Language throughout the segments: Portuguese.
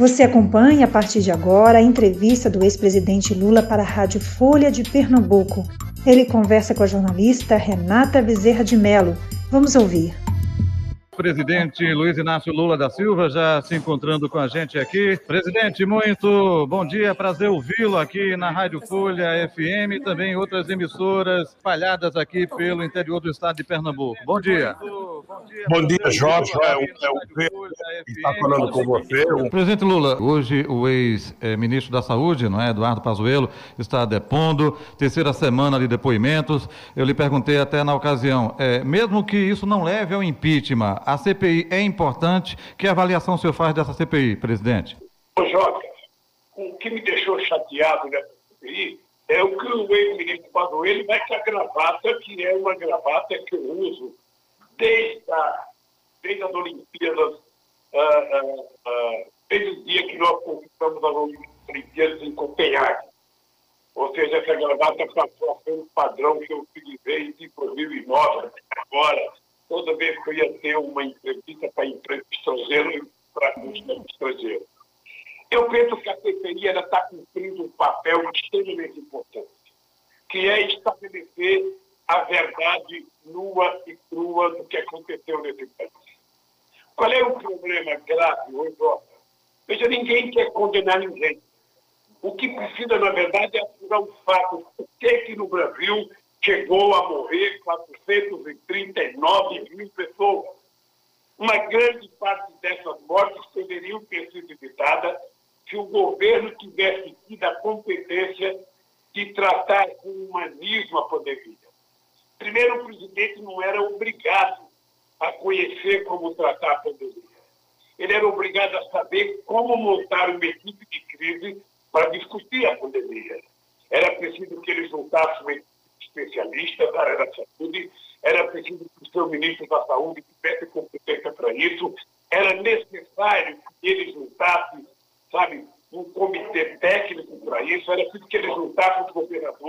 Você acompanha a partir de agora a entrevista do ex-presidente Lula para a Rádio Folha de Pernambuco. Ele conversa com a jornalista Renata Bezerra de Mello. Vamos ouvir presidente Luiz Inácio Lula da Silva já se encontrando com a gente aqui. Presidente, muito bom dia, prazer ouvi-lo aqui na Rádio Folha FM e também outras emissoras espalhadas aqui pelo interior do estado de Pernambuco. Bom dia. Bom dia, Jorge. É um, é estar falando com você. Presidente Lula, hoje o ex-ministro da Saúde, não é, Eduardo Pazuello, está depondo, terceira semana de depoimentos. Eu lhe perguntei até na ocasião, é, mesmo que isso não leve ao impeachment, a CPI é importante. Que avaliação o senhor faz dessa CPI, presidente? Ô, Jota, o que me deixou chateado nessa CPI é o que o ex-ministro Pazuello vai com a gravata, que é uma gravata que eu uso desde, a, desde as Olimpíadas, uh, uh, desde o dia que nós conquistamos as Olimpíadas em Copenhague. Ou seja, essa gravata passou a ser um padrão que eu utilizei em 2009, agora toda vez que eu ia ter uma entrevista para empresa estrangeira, para custo estrangeiro. Eu penso que a CPI está cumprindo um papel extremamente importante, que é estabelecer a verdade nua e crua do que aconteceu nesse país. Qual é o problema grave hoje, Veja, ninguém quer condenar ninguém. O que precisa, na verdade, é apurar o fato. Por que, que no Brasil chegou a morrer 439 mil pessoas. Uma grande parte dessas mortes poderiam ter sido evitadas se o governo tivesse tido a competência de tratar com humanismo a pandemia. Primeiro, o presidente não era obrigado a conhecer como tratar a pandemia. Ele era obrigado a saber como montar uma equipe de crise para discutir a pandemia. Era preciso que ele juntasse uma especialistas da área da saúde, era preciso que o seu ministro da Saúde tivesse competência para isso, era necessário que ele juntasse, sabe, um comitê técnico para isso, era preciso que ele juntasse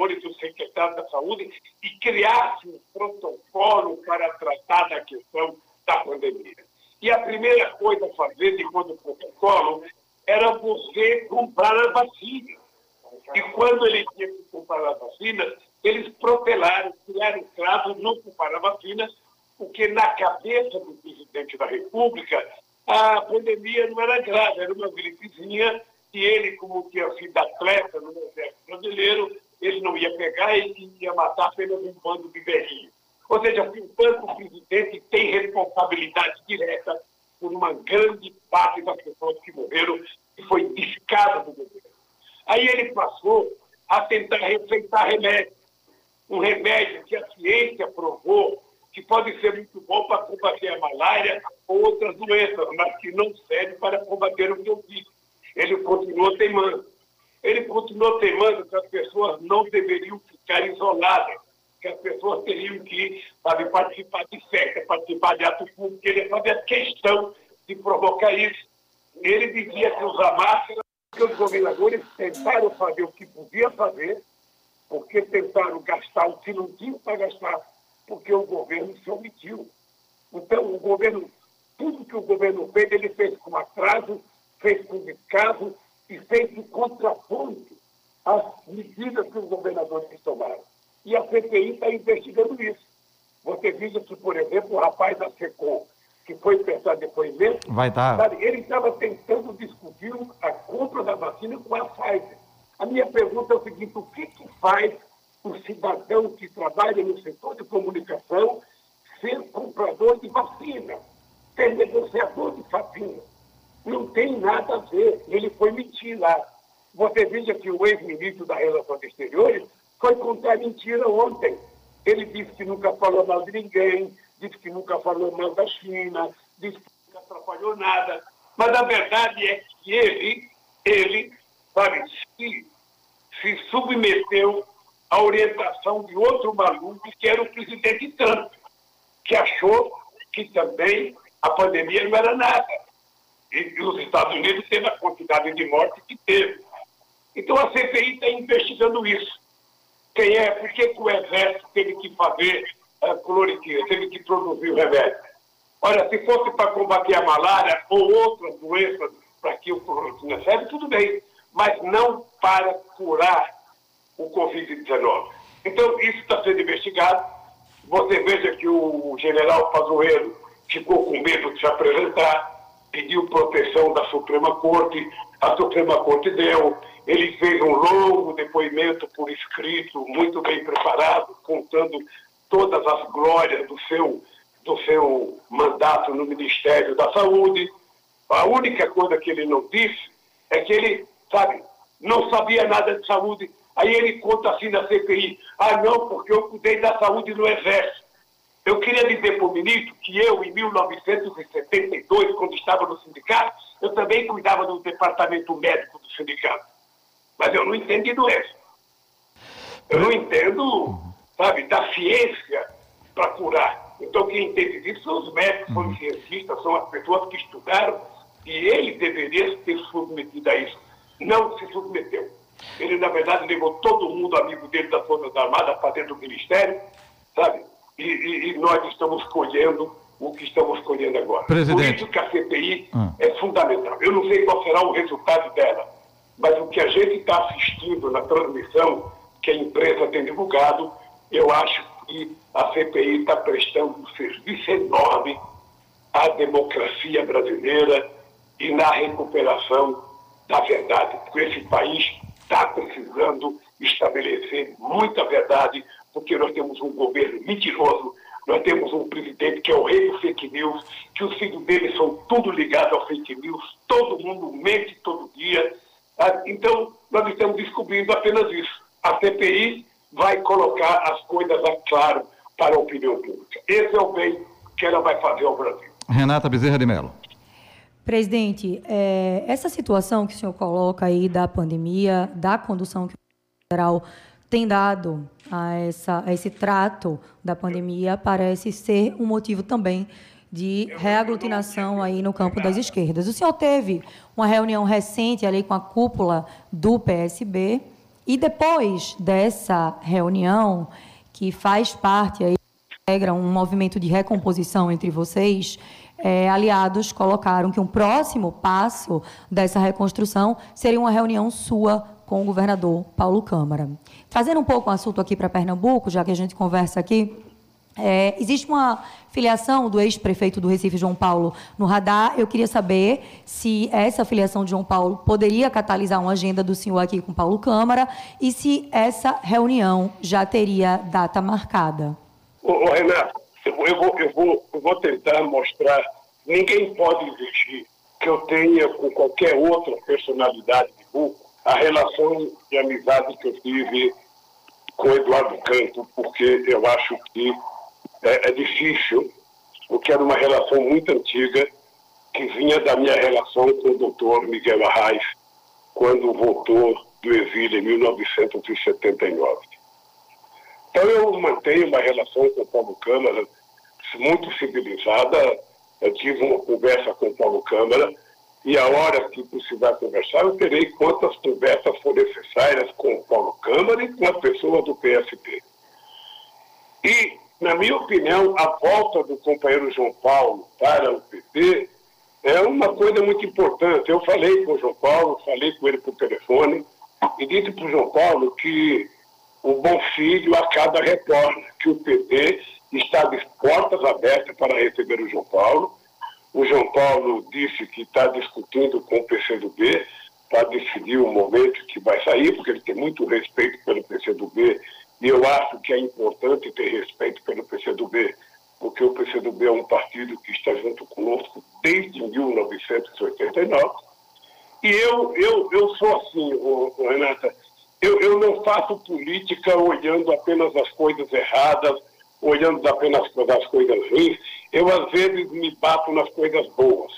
os governadores, os secretários da saúde e criasse um protocolo para tratar da questão da pandemia. E a primeira coisa a fazer, de quando o protocolo, era você comprar a vacina. E quando ele tinha que comprar a vacina, eles protelaram, criaram casos, não culparam a vacina, porque na cabeça do presidente da República a pandemia não era grave, era uma gripezinha e ele, como tinha sido atleta no exército brasileiro, ele não ia pegar e ia matar apenas um bando de velhinhos. Ou seja, portanto, o presidente tem responsabilidade direta por uma grande parte das pessoas que morreram e foi descada do governo. Aí ele passou a tentar receitar remédios um remédio que a ciência provou que pode ser muito bom para combater a malária ou outras doenças, mas que não serve para combater o que eu disse. Ele continuou teimando. Ele continuou teimando que as pessoas não deveriam ficar isoladas, que as pessoas teriam que sabe, participar de festa, participar de ato público. Ele fazia questão de provocar isso. Ele dizia que usar máscara, que os governadores tentaram fazer o que podia fazer, porque tentaram gastar o que não tinha para gastar, porque o governo se omitiu. Então, o governo, tudo que o governo fez, ele fez com atraso, fez com descaso e fez de contraponto às medidas que os governadores tomaram. E a CPI está investigando isso. Você veja que, por exemplo, o rapaz da SECOM, que foi prestar dar. Sabe, ele estava tentando discutir a compra da vacina com a Pfizer. A minha pergunta é o seguinte: o que, que faz o cidadão que trabalha no setor de comunicação ser comprador de vacina, ser negociador de vacina? Não tem nada a ver. Ele foi mentir lá. Você veja que o ex-ministro da Relações Exteriores foi contar mentira ontem. Ele disse que nunca falou mal de ninguém, disse que nunca falou mal da China, disse que atrapalhou nada. Mas a verdade é que ele, ele, sabe, se se submeteu à orientação de outro maluco, que era o presidente Trump, que achou que também a pandemia não era nada. E os Estados Unidos teve a quantidade de mortes que teve. Então a CPI está investigando isso. Quem é? Por que, que o Exército teve que fazer a cloroquina, teve que produzir o remédio? Olha, se fosse para combater a malária ou outras doenças para que o recebe, tudo bem, mas não para curar o Covid-19. Então, isso está sendo investigado. Você veja que o general Pazuello ficou com medo de se apresentar, pediu proteção da Suprema Corte, a Suprema Corte deu, ele fez um longo depoimento por escrito, muito bem preparado, contando todas as glórias do seu, do seu mandato no Ministério da Saúde. A única coisa que ele não disse é que ele, sabe, não sabia nada de saúde. Aí ele conta assim na CPI: ah, não, porque eu cuidei da saúde no Exército. Eu queria dizer para o ministro que eu, em 1972, quando estava no sindicato, eu também cuidava do departamento médico do sindicato. Mas eu não entendo de doença. Eu não entendo, sabe, da ciência para curar. Então, quem entende disso são os médicos, são os cientistas, são as pessoas que estudaram, e ele deveria ter submetido a isso. Não se submeteu. Ele, na verdade, levou todo mundo, amigo dele das Forças Armadas, para dentro do Ministério, sabe? E, e, e, nós estamos colhendo o que estamos colhendo agora. Presidente. Por isso que a CPI hum. é fundamental. Eu não sei qual será o resultado dela, mas o que a gente está assistindo na transmissão que a imprensa tem divulgado, eu acho que a CPI está prestando um serviço enorme à democracia brasileira e na recuperação da verdade, porque esse país está precisando estabelecer muita verdade, porque nós temos um governo mentiroso, nós temos um presidente que é o rei do fake news, que os filhos dele são tudo ligados ao fake news, todo mundo mente todo dia. Tá? Então, nós estamos descobrindo apenas isso. A CPI vai colocar as coisas a claro para a opinião pública. Esse é o bem que ela vai fazer ao Brasil. Renata Bezerra de Mello. Presidente, é, essa situação que o senhor coloca aí da pandemia, da condução que o federal tem dado a, essa, a esse trato da pandemia, parece ser um motivo também de reaglutinação aí no campo das esquerdas. O senhor teve uma reunião recente ali com a cúpula do PSB e depois dessa reunião, que faz parte aí, integra um movimento de recomposição entre vocês, é, aliados colocaram que um próximo passo dessa reconstrução seria uma reunião sua com o governador Paulo Câmara. Trazendo um pouco o assunto aqui para Pernambuco, já que a gente conversa aqui, é, existe uma filiação do ex-prefeito do Recife, João Paulo, no radar. Eu queria saber se essa filiação de João Paulo poderia catalisar uma agenda do senhor aqui com Paulo Câmara e se essa reunião já teria data marcada. Ô, ô Renato, eu vou, eu, vou, eu, vou, tentar mostrar. Ninguém pode exigir que eu tenha com qualquer outra personalidade de Buco a relação de amizade que eu tive com Eduardo Canto, porque eu acho que é, é difícil, porque era uma relação muito antiga que vinha da minha relação com o doutor Miguel Arraes, quando voltou do exílio em 1979. Então eu mantenho uma relação com o Paulo Câmara muito civilizada. Eu tive uma conversa com o Paulo Câmara e a hora que precisar conversar, eu terei quantas conversas forem necessárias com o Paulo Câmara e com as pessoas do PSP. E, na minha opinião, a volta do companheiro João Paulo para o PT é uma coisa muito importante. Eu falei com o João Paulo, falei com ele por telefone e disse para o João Paulo que o bom filho a cada retorna, que o PT está de portas abertas para receber o João Paulo. O João Paulo disse que está discutindo com o PCdoB para decidir o momento que vai sair, porque ele tem muito respeito pelo PCdoB e eu acho que é importante ter respeito pelo PCdoB, porque o PCdoB é um partido que está junto conosco desde 1989. E eu, eu, eu sou assim, Renata, eu, eu não faço política olhando apenas as coisas erradas, olhando apenas as coisas ruins. Eu, às vezes, me bato nas coisas boas.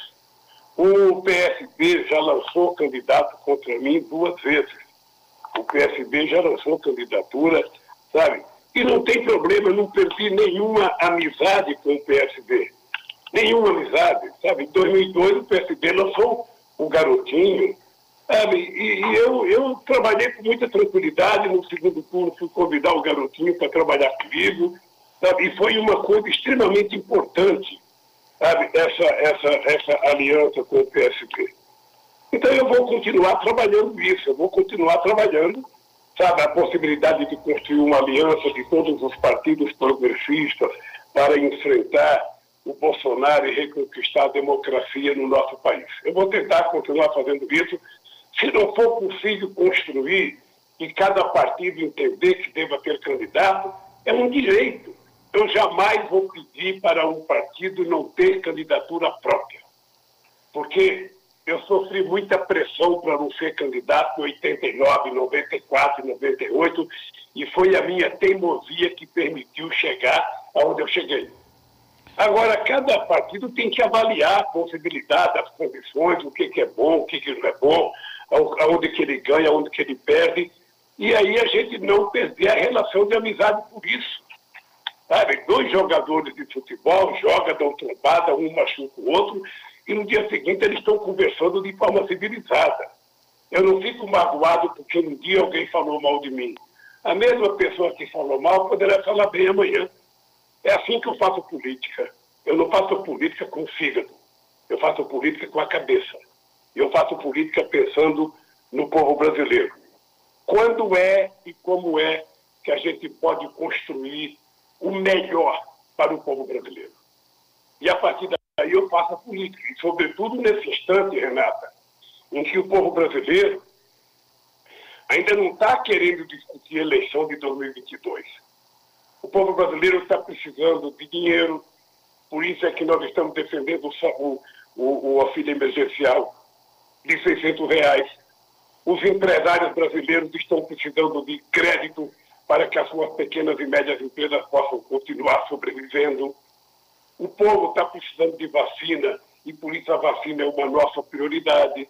O PSB já lançou candidato contra mim duas vezes. O PSB já lançou candidatura, sabe? E não tem problema, não perdi nenhuma amizade com o PSB. Nenhuma amizade, sabe? Em 2002 o PSB lançou o garotinho, Sabe? E, e eu, eu trabalhei com muita tranquilidade. No segundo turno, fui convidar o garotinho para trabalhar comigo. Sabe? E foi uma coisa extremamente importante, sabe? Essa, essa, essa aliança com o PSP. Então eu vou continuar trabalhando isso, eu vou continuar trabalhando, sabe, a possibilidade de construir uma aliança de todos os partidos progressistas para enfrentar o Bolsonaro e reconquistar a democracia no nosso país. Eu vou tentar continuar fazendo isso. Se não for possível construir e cada partido entender que deva ter candidato, é um direito. Eu jamais vou pedir para um partido não ter candidatura própria. Porque eu sofri muita pressão para não ser candidato em 89, 94, 98, e foi a minha teimosia que permitiu chegar aonde eu cheguei. Agora, cada partido tem que avaliar a possibilidade, as condições, o que, que é bom, o que, que não é bom, aonde que ele ganha, aonde que ele perde, e aí a gente não perder a relação de amizade por isso. Sabe, dois jogadores de futebol jogam, dão trombada, um machuca o outro, e no dia seguinte eles estão conversando de forma civilizada. Eu não fico magoado porque um dia alguém falou mal de mim. A mesma pessoa que falou mal poderá falar bem amanhã. É assim que eu faço política. Eu não faço política com o fígado. Eu faço política com a cabeça. Eu faço política pensando no povo brasileiro. Quando é e como é que a gente pode construir o melhor para o povo brasileiro? E a partir daí eu faço a política. E, sobretudo, nesse instante, Renata, em que o povo brasileiro ainda não está querendo discutir a eleição de 2022 o povo brasileiro está precisando de dinheiro, por isso é que nós estamos defendendo o, o, o auxílio emergencial de 600 reais. Os empresários brasileiros estão precisando de crédito para que as suas pequenas e médias empresas possam continuar sobrevivendo. O povo está precisando de vacina e por isso a vacina é uma nossa prioridade.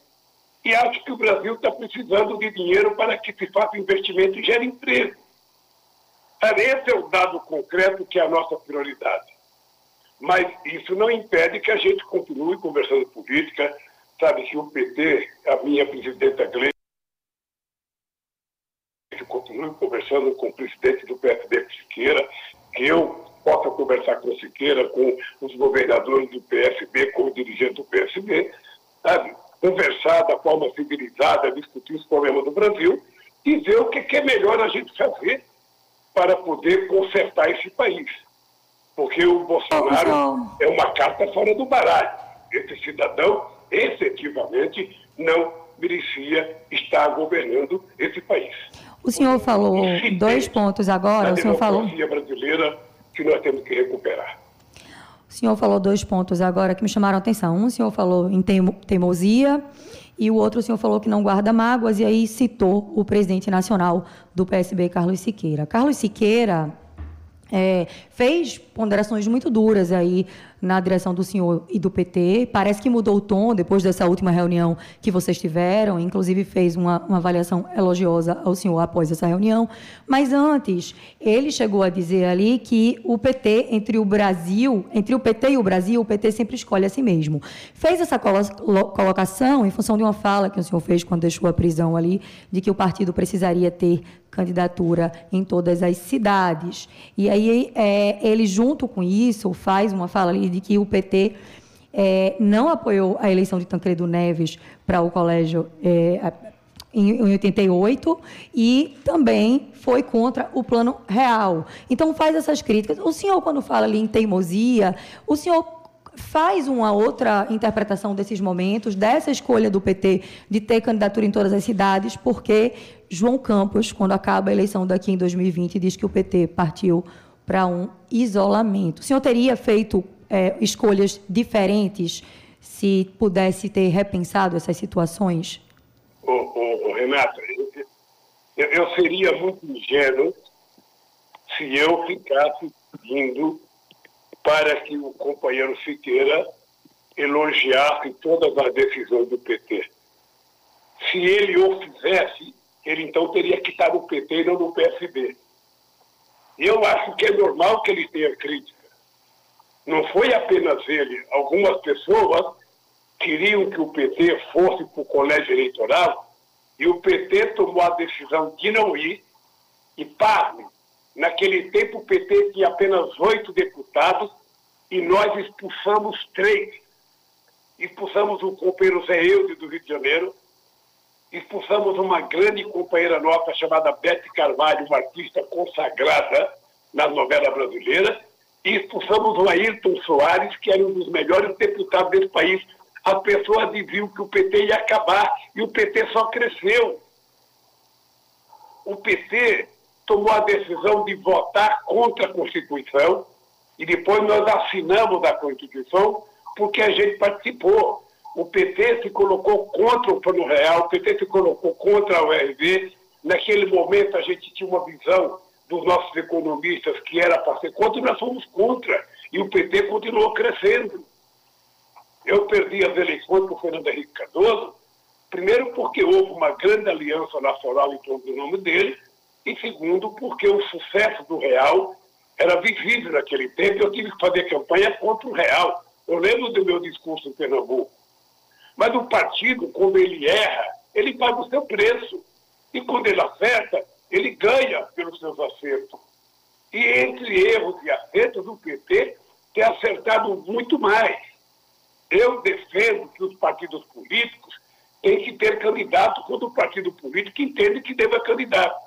E acho que o Brasil está precisando de dinheiro para que se faça investimento e gere emprego. Esse é o dado concreto que é a nossa prioridade. Mas isso não impede que a gente continue conversando política. Sabe que o PT, a minha presidenta Gleisi, continue conversando com o presidente do PSB, Siqueira, que eu possa conversar com o Siqueira, com os governadores do PSB, com o dirigente do PSB, sabe? conversar da forma civilizada, discutir os problemas do Brasil e ver o que é melhor a gente fazer para poder consertar esse país. Porque o Bolsonaro é uma carta fora do baralho. Esse cidadão, efetivamente, não merecia estar governando esse país. O senhor falou dois pontos agora. o senhor falou. brasileira que nós temos que senhor falou dois pontos agora que me chamaram a atenção. Um, o senhor falou em teimosia e o outro o senhor falou que não guarda mágoas, e aí citou o presidente nacional do PSB, Carlos Siqueira. Carlos Siqueira é, fez ponderações muito duras aí na direção do senhor e do PT. Parece que mudou o tom depois dessa última reunião que vocês tiveram, inclusive fez uma, uma avaliação elogiosa ao senhor após essa reunião. Mas antes, ele chegou a dizer ali que o PT, entre o Brasil, entre o PT e o Brasil, o PT sempre escolhe a si mesmo. Fez essa colocação em função de uma fala que o senhor fez quando deixou a prisão ali, de que o partido precisaria ter candidatura em todas as cidades. E aí é, ele, junto com isso, faz uma fala ali de que o PT é, não apoiou a eleição de Tancredo Neves para o colégio é, em, em 88 e também foi contra o plano real. Então faz essas críticas. O senhor, quando fala ali em teimosia, o senhor faz uma outra interpretação desses momentos, dessa escolha do PT de ter candidatura em todas as cidades, porque João Campos, quando acaba a eleição daqui em 2020, diz que o PT partiu para um isolamento. O senhor teria feito é, escolhas diferentes se pudesse ter repensado essas situações? Ô, ô, eu, eu seria muito ingênuo se eu ficasse pedindo para que o companheiro Siqueira elogiasse todas as decisões do PT. Se ele o fizesse, ele então teria que estar no PT e não no PSB. Eu acho que é normal que ele tenha crítica. Não foi apenas ele. Algumas pessoas queriam que o PT fosse para o colégio eleitoral e o PT tomou a decisão de não ir. E, pasme, naquele tempo o PT tinha apenas oito deputados e nós expulsamos três. expulsamos o companheiro Zé Eude do Rio de Janeiro, expulsamos uma grande companheira nossa chamada Bete Carvalho, uma artista consagrada na novela brasileira, e expulsamos o Ayrton Soares, que era um dos melhores deputados desse país. As pessoas viu que o PT ia acabar e o PT só cresceu. O PT tomou a decisão de votar contra a Constituição e depois nós assinamos a Constituição porque a gente participou. O PT se colocou contra o Plano Real, o PT se colocou contra a URV. Naquele momento a gente tinha uma visão dos nossos economistas que era para ser contra nós fomos contra. E o PT continuou crescendo. Eu perdi as eleições por Fernando Henrique Cardoso, primeiro porque houve uma grande aliança nacional em torno do nome dele, e segundo porque o sucesso do Real era visível naquele tempo eu tive que fazer campanha contra o Real. Eu lembro do meu discurso em Pernambuco. Mas o partido, quando ele erra, ele paga o seu preço. E quando ele acerta, ele ganha pelos seus acertos. E entre erros e acertos, o PT tem acertado muito mais. Eu defendo que os partidos políticos têm que ter candidato quando o partido político entende que deva candidato.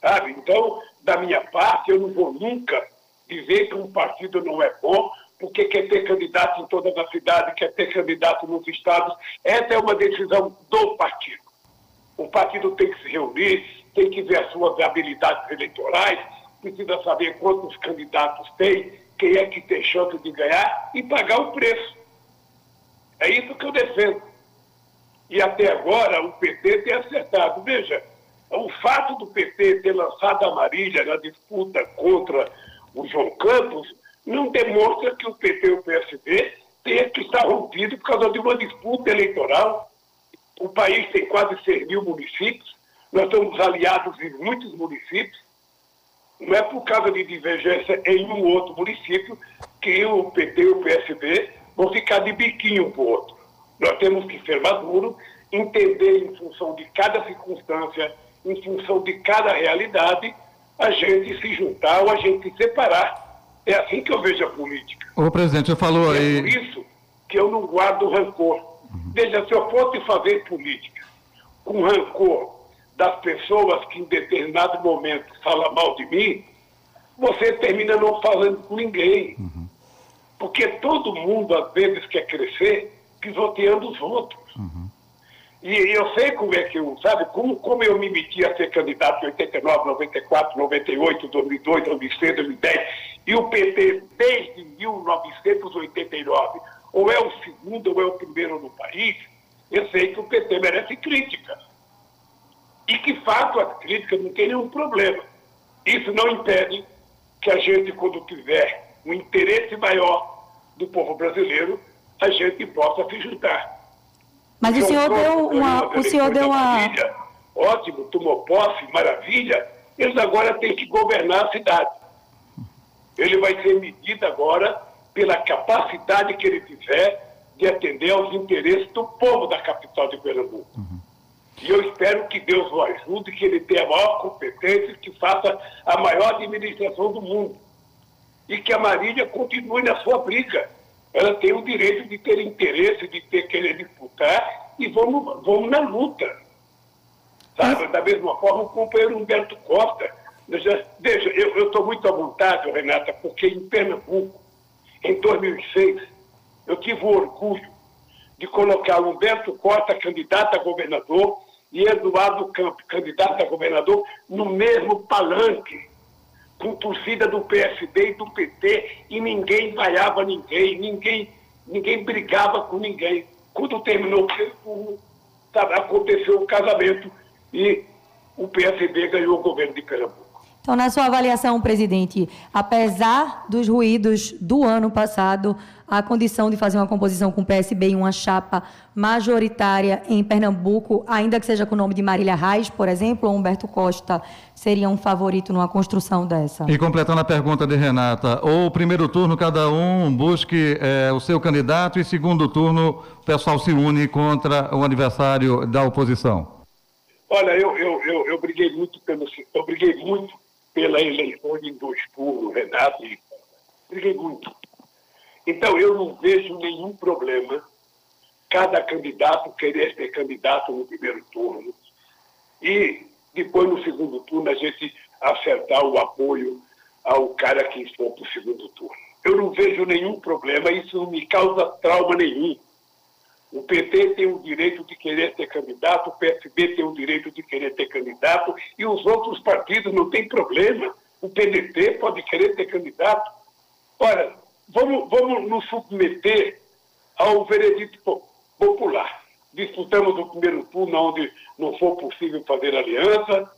Sabe? Então, da minha parte, eu não vou nunca dizer que um partido não é bom, porque quer ter candidato em todas as cidades, quer ter candidato nos estados. Essa é uma decisão do partido. O partido tem que se reunir, tem que ver as suas habilidades eleitorais, precisa saber quantos candidatos tem, quem é que tem chance de ganhar e pagar o preço. É isso que eu defendo. E até agora o PT tem acertado. Veja, o fato do PT ter lançado a Marília na disputa contra o João Campos não demonstra que o PT e o PSD tenham que estar rompidos por causa de uma disputa eleitoral. O país tem quase 6 mil municípios, nós estamos aliados em muitos municípios. Não é por causa de divergência em um outro município que o PT e o PSD vão ficar de biquinho para o outro. Nós temos que ser maduros, entender em função de cada circunstância, em função de cada realidade, a gente se juntar ou a gente se separar. É assim que eu vejo a política. Ô, presidente, você falou aí. É por isso que eu não guardo rancor. Uhum. Veja, se eu fosse fazer política com rancor das pessoas que em determinado momento falam mal de mim, você termina não falando com ninguém. Uhum. Porque todo mundo, às vezes, quer crescer pisoteando os outros. Uhum. E eu sei como é que eu, sabe, como, como eu me meti a ser candidato em 89, 94, 98, 2002, 2006, 2010, e o PT desde 1989, ou é o segundo ou é o primeiro no país, eu sei que o PT merece crítica. E que fato as críticas não tem nenhum problema. Isso não impede que a gente, quando tiver um interesse maior do povo brasileiro, a gente possa se juntar. Mas o senhor deu uma. O senhor deu uma. Ótimo, tomou posse, maravilha. Eles agora têm que governar a cidade. Ele vai ser medido agora pela capacidade que ele tiver de atender aos interesses do povo da capital de Pernambuco. Uhum. E eu espero que Deus o ajude, que ele tenha a maior competência, que faça a maior administração do mundo. E que a Marília continue na sua briga ela tem o direito de ter interesse, de ter querer disputar e vamos, vamos na luta. Sabe? Da mesma forma, o companheiro Humberto Costa. Veja, eu estou muito à vontade, Renata, porque em Pernambuco, em 2006, eu tive o orgulho de colocar Humberto Costa candidato a governador e Eduardo Campos candidato a governador no mesmo palanque com torcida do PSD e do PT e ninguém vaiava ninguém, ninguém, ninguém brigava com ninguém. Quando terminou o aconteceu o casamento e o PSD ganhou o governo de Pernambuco. Então, na sua avaliação, presidente, apesar dos ruídos do ano passado, a condição de fazer uma composição com o PSB em uma chapa majoritária em Pernambuco, ainda que seja com o nome de Marília Reis, por exemplo, ou Humberto Costa, seria um favorito numa construção dessa? E completando a pergunta de Renata, ou primeiro turno cada um busque é, o seu candidato e segundo turno o pessoal se une contra o adversário da oposição? Olha, eu, eu, eu, eu briguei muito pelo, eu briguei muito pela eleição de dois turnos, Renato, e briguei muito. Então, eu não vejo nenhum problema cada candidato querer ser candidato no primeiro turno. E depois, no segundo turno, a gente acertar o apoio ao cara que for para o segundo turno. Eu não vejo nenhum problema, isso não me causa trauma nenhum. O PT tem o direito de querer ter candidato, o PSB tem o direito de querer ter candidato, e os outros partidos não têm problema. O PDT pode querer ter candidato. Ora, vamos, vamos nos submeter ao veredito popular. Disputamos o primeiro turno onde não for possível fazer aliança,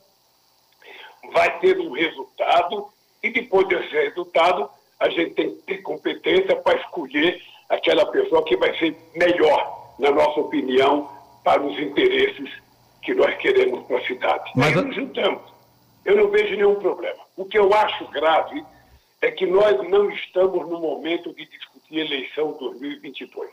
vai ter um resultado, e depois desse resultado, a gente tem que ter competência para escolher aquela pessoa que vai ser melhor na nossa opinião, para os interesses que nós queremos para a cidade. Mas Aí nos juntamos. Eu não vejo nenhum problema. O que eu acho grave é que nós não estamos no momento de discutir eleição 2022.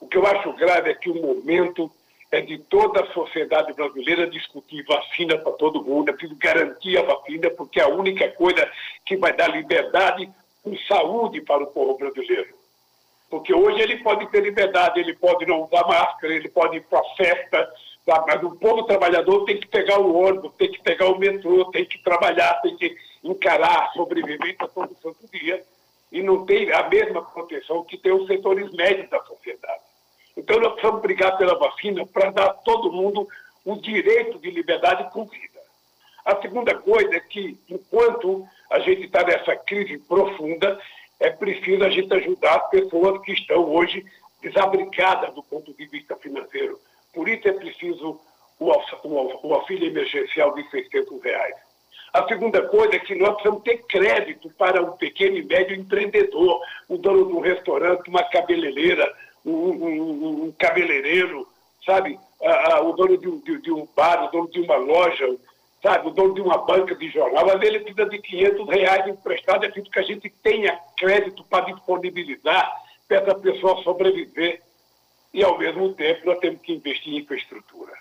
O que eu acho grave é que o momento é de toda a sociedade brasileira discutir vacina para todo mundo, é preciso garantir a vacina, porque é a única coisa que vai dar liberdade e saúde para o povo brasileiro. Porque hoje ele pode ter liberdade, ele pode não usar máscara, ele pode ir para festa, tá? mas o povo trabalhador tem que pegar o ônibus, tem que pegar o metrô, tem que trabalhar, tem que encarar a sobrevivência todo santo dia. E não tem a mesma proteção que tem os setores médios da sociedade. Então nós precisamos brigar pela vacina para dar a todo mundo o direito de liberdade cumprida. A segunda coisa é que, enquanto a gente está nessa crise profunda, é preciso a gente ajudar as pessoas que estão hoje desabrigadas do ponto de vista financeiro. Por isso é preciso o auxílio emergencial de 600 reais. A segunda coisa é que nós precisamos ter crédito para um pequeno e médio empreendedor, o dono de um restaurante, uma cabeleireira, um, um, um cabeleireiro, sabe? Ah, ah, o dono de, de, de, um bar, o dono de uma loja, sabe, o dono de uma banca de jornal, mas ele precisa de 500 reais emprestado, é preciso que a gente tenha crédito para disponibilizar para essa pessoa sobreviver. E, ao mesmo tempo, nós temos que investir em infraestrutura.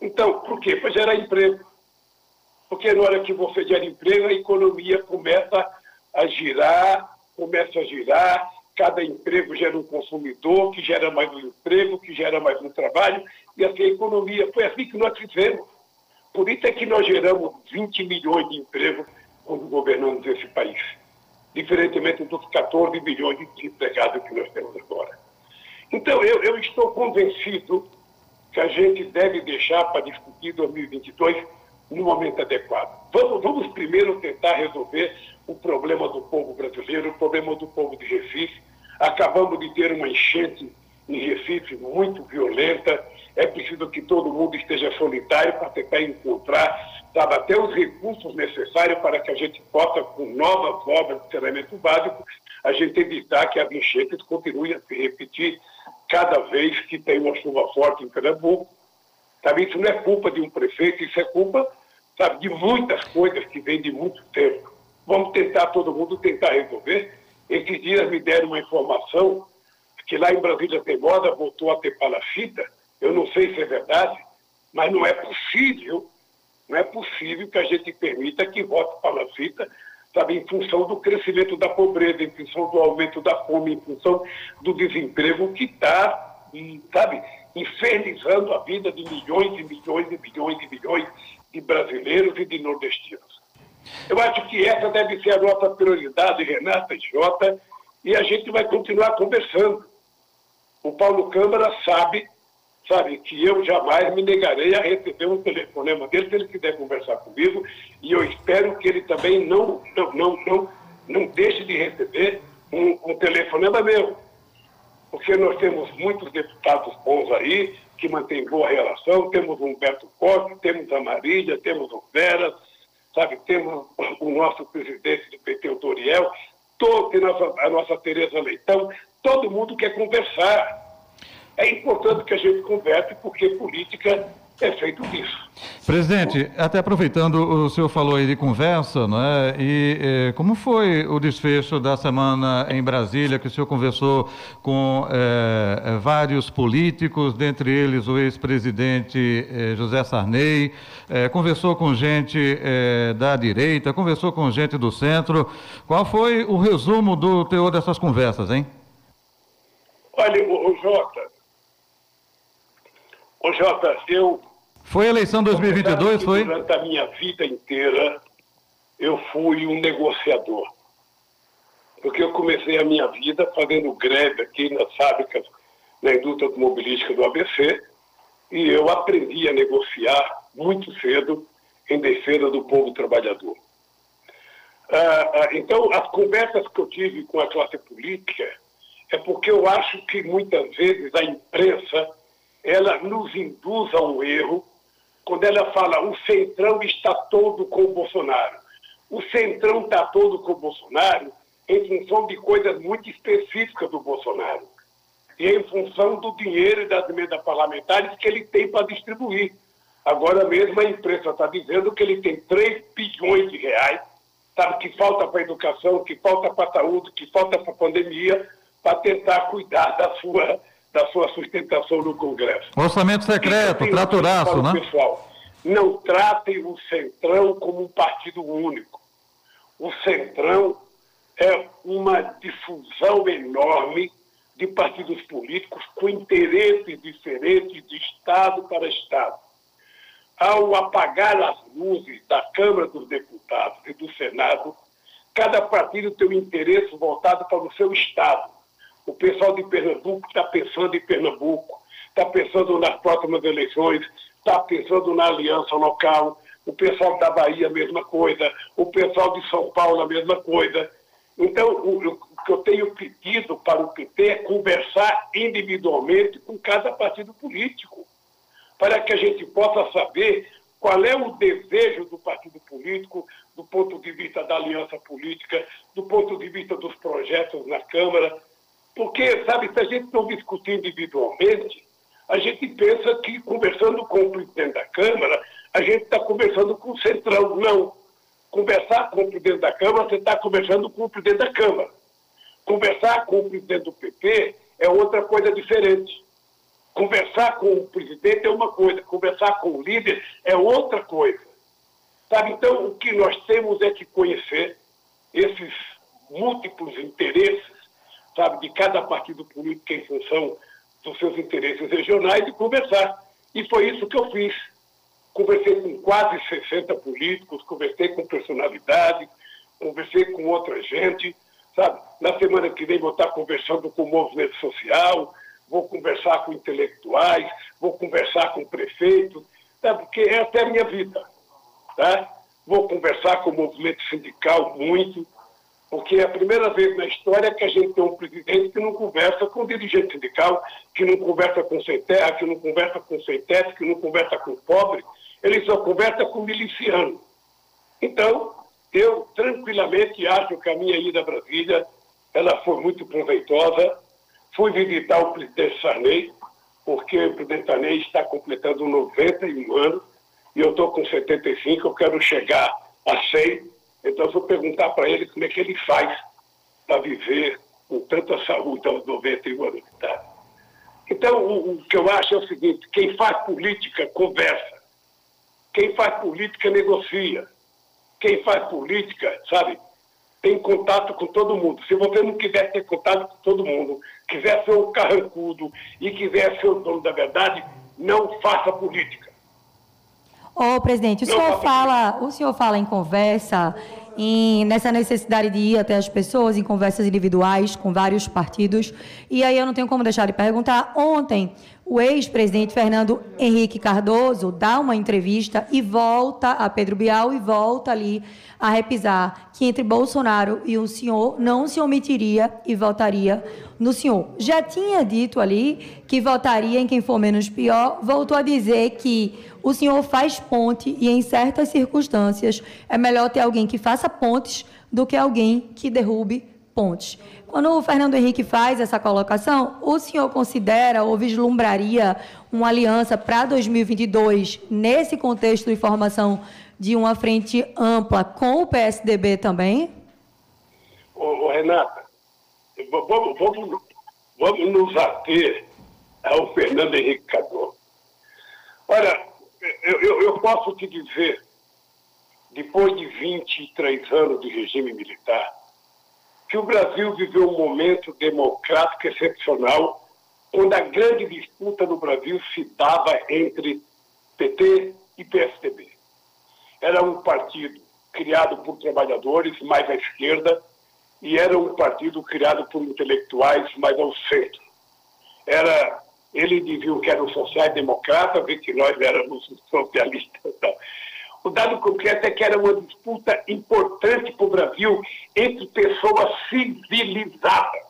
Então, por quê? Para gerar emprego. Porque na hora que você gera emprego, a economia começa a girar, começa a girar, cada emprego gera um consumidor, que gera mais um emprego, que gera mais um trabalho, e assim a economia. Foi assim que nós fizemos. Por isso é que nós geramos 20 milhões de empregos quando governamos esse país, diferentemente dos 14 milhões de empregados que nós temos agora. Então, eu, eu estou convencido que a gente deve deixar para discutir 2022 no momento adequado. Vamos, vamos primeiro tentar resolver o problema do povo brasileiro, o problema do povo de Recife. Acabamos de ter uma enchente em Recife muito violenta. É preciso que todo mundo esteja solidário para tentar encontrar sabe, até os recursos necessários para que a gente possa, com novas obras de saneamento básico, a gente evitar que as enchentes continuem a se repetir cada vez que tem uma chuva forte em Pernambuco. Sabe, isso não é culpa de um prefeito, isso é culpa sabe, de muitas coisas que vêm de muito tempo. Vamos tentar, todo mundo tentar resolver. Esses dias me deram uma informação que lá em Brasília Teimosa voltou a ter palafita, eu não sei se é verdade, mas não é possível, não é possível que a gente permita que vote palafita, sabe, em função do crescimento da pobreza, em função do aumento da fome, em função do desemprego que está, sabe, infernizando a vida de milhões e milhões e milhões e milhões de brasileiros e de nordestinos. Eu acho que essa deve ser a nossa prioridade, Renata e Jota, e a gente vai continuar conversando o Paulo Câmara sabe, sabe, que eu jamais me negarei a receber um telefonema dele se ele quiser conversar comigo, e eu espero que ele também não, não, não, não, não deixe de receber um, um telefonema meu. Porque nós temos muitos deputados bons aí, que mantêm boa relação, temos o Humberto Costa, temos a Marília, temos o Vera, sabe, temos o nosso presidente do PT, o Doriel, a nossa, a nossa Tereza Leitão, todo mundo quer conversar. É importante que a gente converse, porque política é feito disso. Presidente, até aproveitando, o senhor falou aí de conversa, não é? E eh, como foi o desfecho da semana em Brasília, que o senhor conversou com eh, vários políticos, dentre eles o ex-presidente eh, José Sarney, conversou com gente da direita, conversou com gente do centro. Qual foi o resumo do teor dessas conversas, hein? Olha, o, o Jota, Ô Jota, eu. Foi a eleição 2022, foi? Durante a minha vida inteira, eu fui um negociador. Porque eu comecei a minha vida fazendo greve aqui nas fábricas, na indústria automobilística do ABC, e eu aprendi a negociar muito cedo em defesa do povo trabalhador. Ah, ah, então, as conversas que eu tive com a classe política é porque eu acho que muitas vezes a imprensa ela nos induz a um erro quando ela fala o centrão está todo com o Bolsonaro. O centrão está todo com o Bolsonaro em função de coisas muito específicas do Bolsonaro e em função do dinheiro e das emendas parlamentares que ele tem para distribuir. Agora mesmo a imprensa está dizendo que ele tem 3 bilhões de reais, sabe, que falta para a educação, que falta para a saúde, que falta para a pandemia, para tentar cuidar da sua, da sua sustentação no Congresso. Orçamento secreto, traturaço, né? Pessoal, não tratem o Centrão como um partido único. O Centrão é uma difusão enorme de partidos políticos com interesses diferentes de Estado para Estado ao apagar as luzes da Câmara dos Deputados e do Senado, cada partido tem um interesse voltado para o seu Estado. O pessoal de Pernambuco está pensando em Pernambuco, está pensando nas próximas eleições, está pensando na aliança local, o pessoal da Bahia, a mesma coisa, o pessoal de São Paulo, a mesma coisa. Então, o, que eu tenho pedido para o PT é conversar individualmente com cada partido político para que a gente possa saber qual é o desejo do partido político, do ponto de vista da aliança política, do ponto de vista dos projetos na Câmara. Porque, sabe, se a gente não discutir individualmente, a gente pensa que conversando com o presidente da Câmara, a gente está conversando com o Centrão. Não. Conversar com o presidente da Câmara, você está conversando com o presidente da Câmara. Conversar com o presidente do PP é outra coisa diferente. Conversar com o presidente é uma coisa, conversar com o líder é outra coisa. Sabe? Então, o que nós temos é que conhecer esses múltiplos interesses, sabe, de cada partido político em função dos seus interesses regionais e conversar. E foi isso que eu fiz. Conversei com quase 60 políticos, conversei com personalidades, conversei com outra gente, sabe? Na semana que vem vou estar conversando com o movimento social, vou conversar com intelectuais, vou conversar com prefeitos, tá? porque essa é a minha vida. Tá? Vou conversar com o movimento sindical muito, porque é a primeira vez na história que a gente tem um presidente que não conversa com o dirigente sindical, que não conversa com sem terra, que não conversa com sem teto, que não conversa com pobre, ele só conversa com miliciano. Então, eu tranquilamente acho que a minha ida a Brasília ela foi muito proveitosa, Fui visitar o presidente Sarney, porque o presidente Sarney está completando 91 anos e eu estou com 75, eu quero chegar a 100. Então, eu vou perguntar para ele como é que ele faz para viver com tanta saúde aos 91 anos de idade. Então, o, o que eu acho é o seguinte: quem faz política, conversa. Quem faz política, negocia. Quem faz política, sabe, tem contato com todo mundo. Se você não quiser ter contato com todo mundo, quiser ser um carrancudo e quiser ser o dono da verdade, não faça política. Ô, presidente, o senhor fala, o senhor fala em conversa, em, nessa necessidade de ir até as pessoas, em conversas individuais com vários partidos. E aí eu não tenho como deixar de perguntar. Ontem, o ex-presidente Fernando Henrique Cardoso dá uma entrevista e volta a Pedro Bial e volta ali a repisar que entre Bolsonaro e o senhor não se omitiria e votaria no senhor. Já tinha dito ali que votaria em quem for menos pior, voltou a dizer que o senhor faz ponte e em certas circunstâncias é melhor ter alguém que faça pontes do que alguém que derrube pontes. Quando o Fernando Henrique faz essa colocação, o senhor considera ou vislumbraria uma aliança para 2022 nesse contexto de formação de uma frente ampla com o PSDB também? Ô, ô Renata, vamos, vamos, vamos nos ater ao Fernando Henrique Cardoso. Olha, eu, eu, eu posso te dizer, depois de 23 anos de regime militar, que o Brasil viveu um momento democrático excepcional quando a grande disputa no Brasil se dava entre PT e PSDB. Era um partido criado por trabalhadores mais à esquerda e era um partido criado por intelectuais mais ao centro. Era, ele dizia que era um social-democrata, vê que nós éramos socialistas. Então. O dado concreto é que era uma disputa importante para o Brasil entre pessoas civilizadas.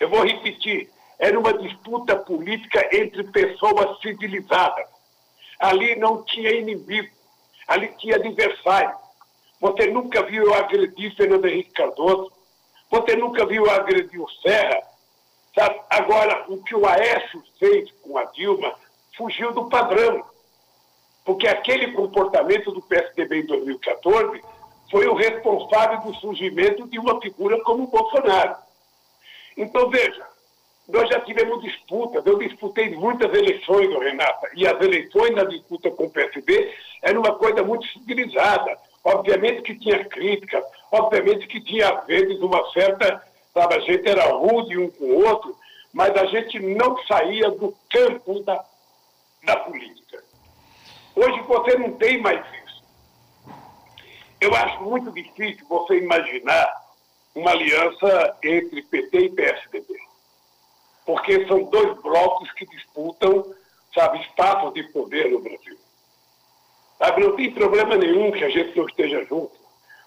Eu vou repetir, era uma disputa política entre pessoas civilizadas. Ali não tinha inimigo, ali tinha adversário. Você nunca viu agredir Fernando Henrique Cardoso, você nunca viu agredir o Serra. Sabe? Agora, o que o Aécio fez com a Dilma fugiu do padrão. Porque aquele comportamento do PSDB em 2014 foi o responsável do surgimento de uma figura como o Bolsonaro. Então, veja, nós já tivemos disputas, eu disputei muitas eleições, Renata, e as eleições na disputa com o PSB era uma coisa muito civilizada. Obviamente que tinha críticas, obviamente que tinha, às vezes, uma certa. Sabe, a gente era rude um com o outro, mas a gente não saía do campo da, da política. Hoje você não tem mais isso. Eu acho muito difícil você imaginar uma aliança entre PT e PSDB porque são dois blocos que disputam, sabe, espaços de poder no Brasil. Sabe, não tem problema nenhum que a gente não esteja junto.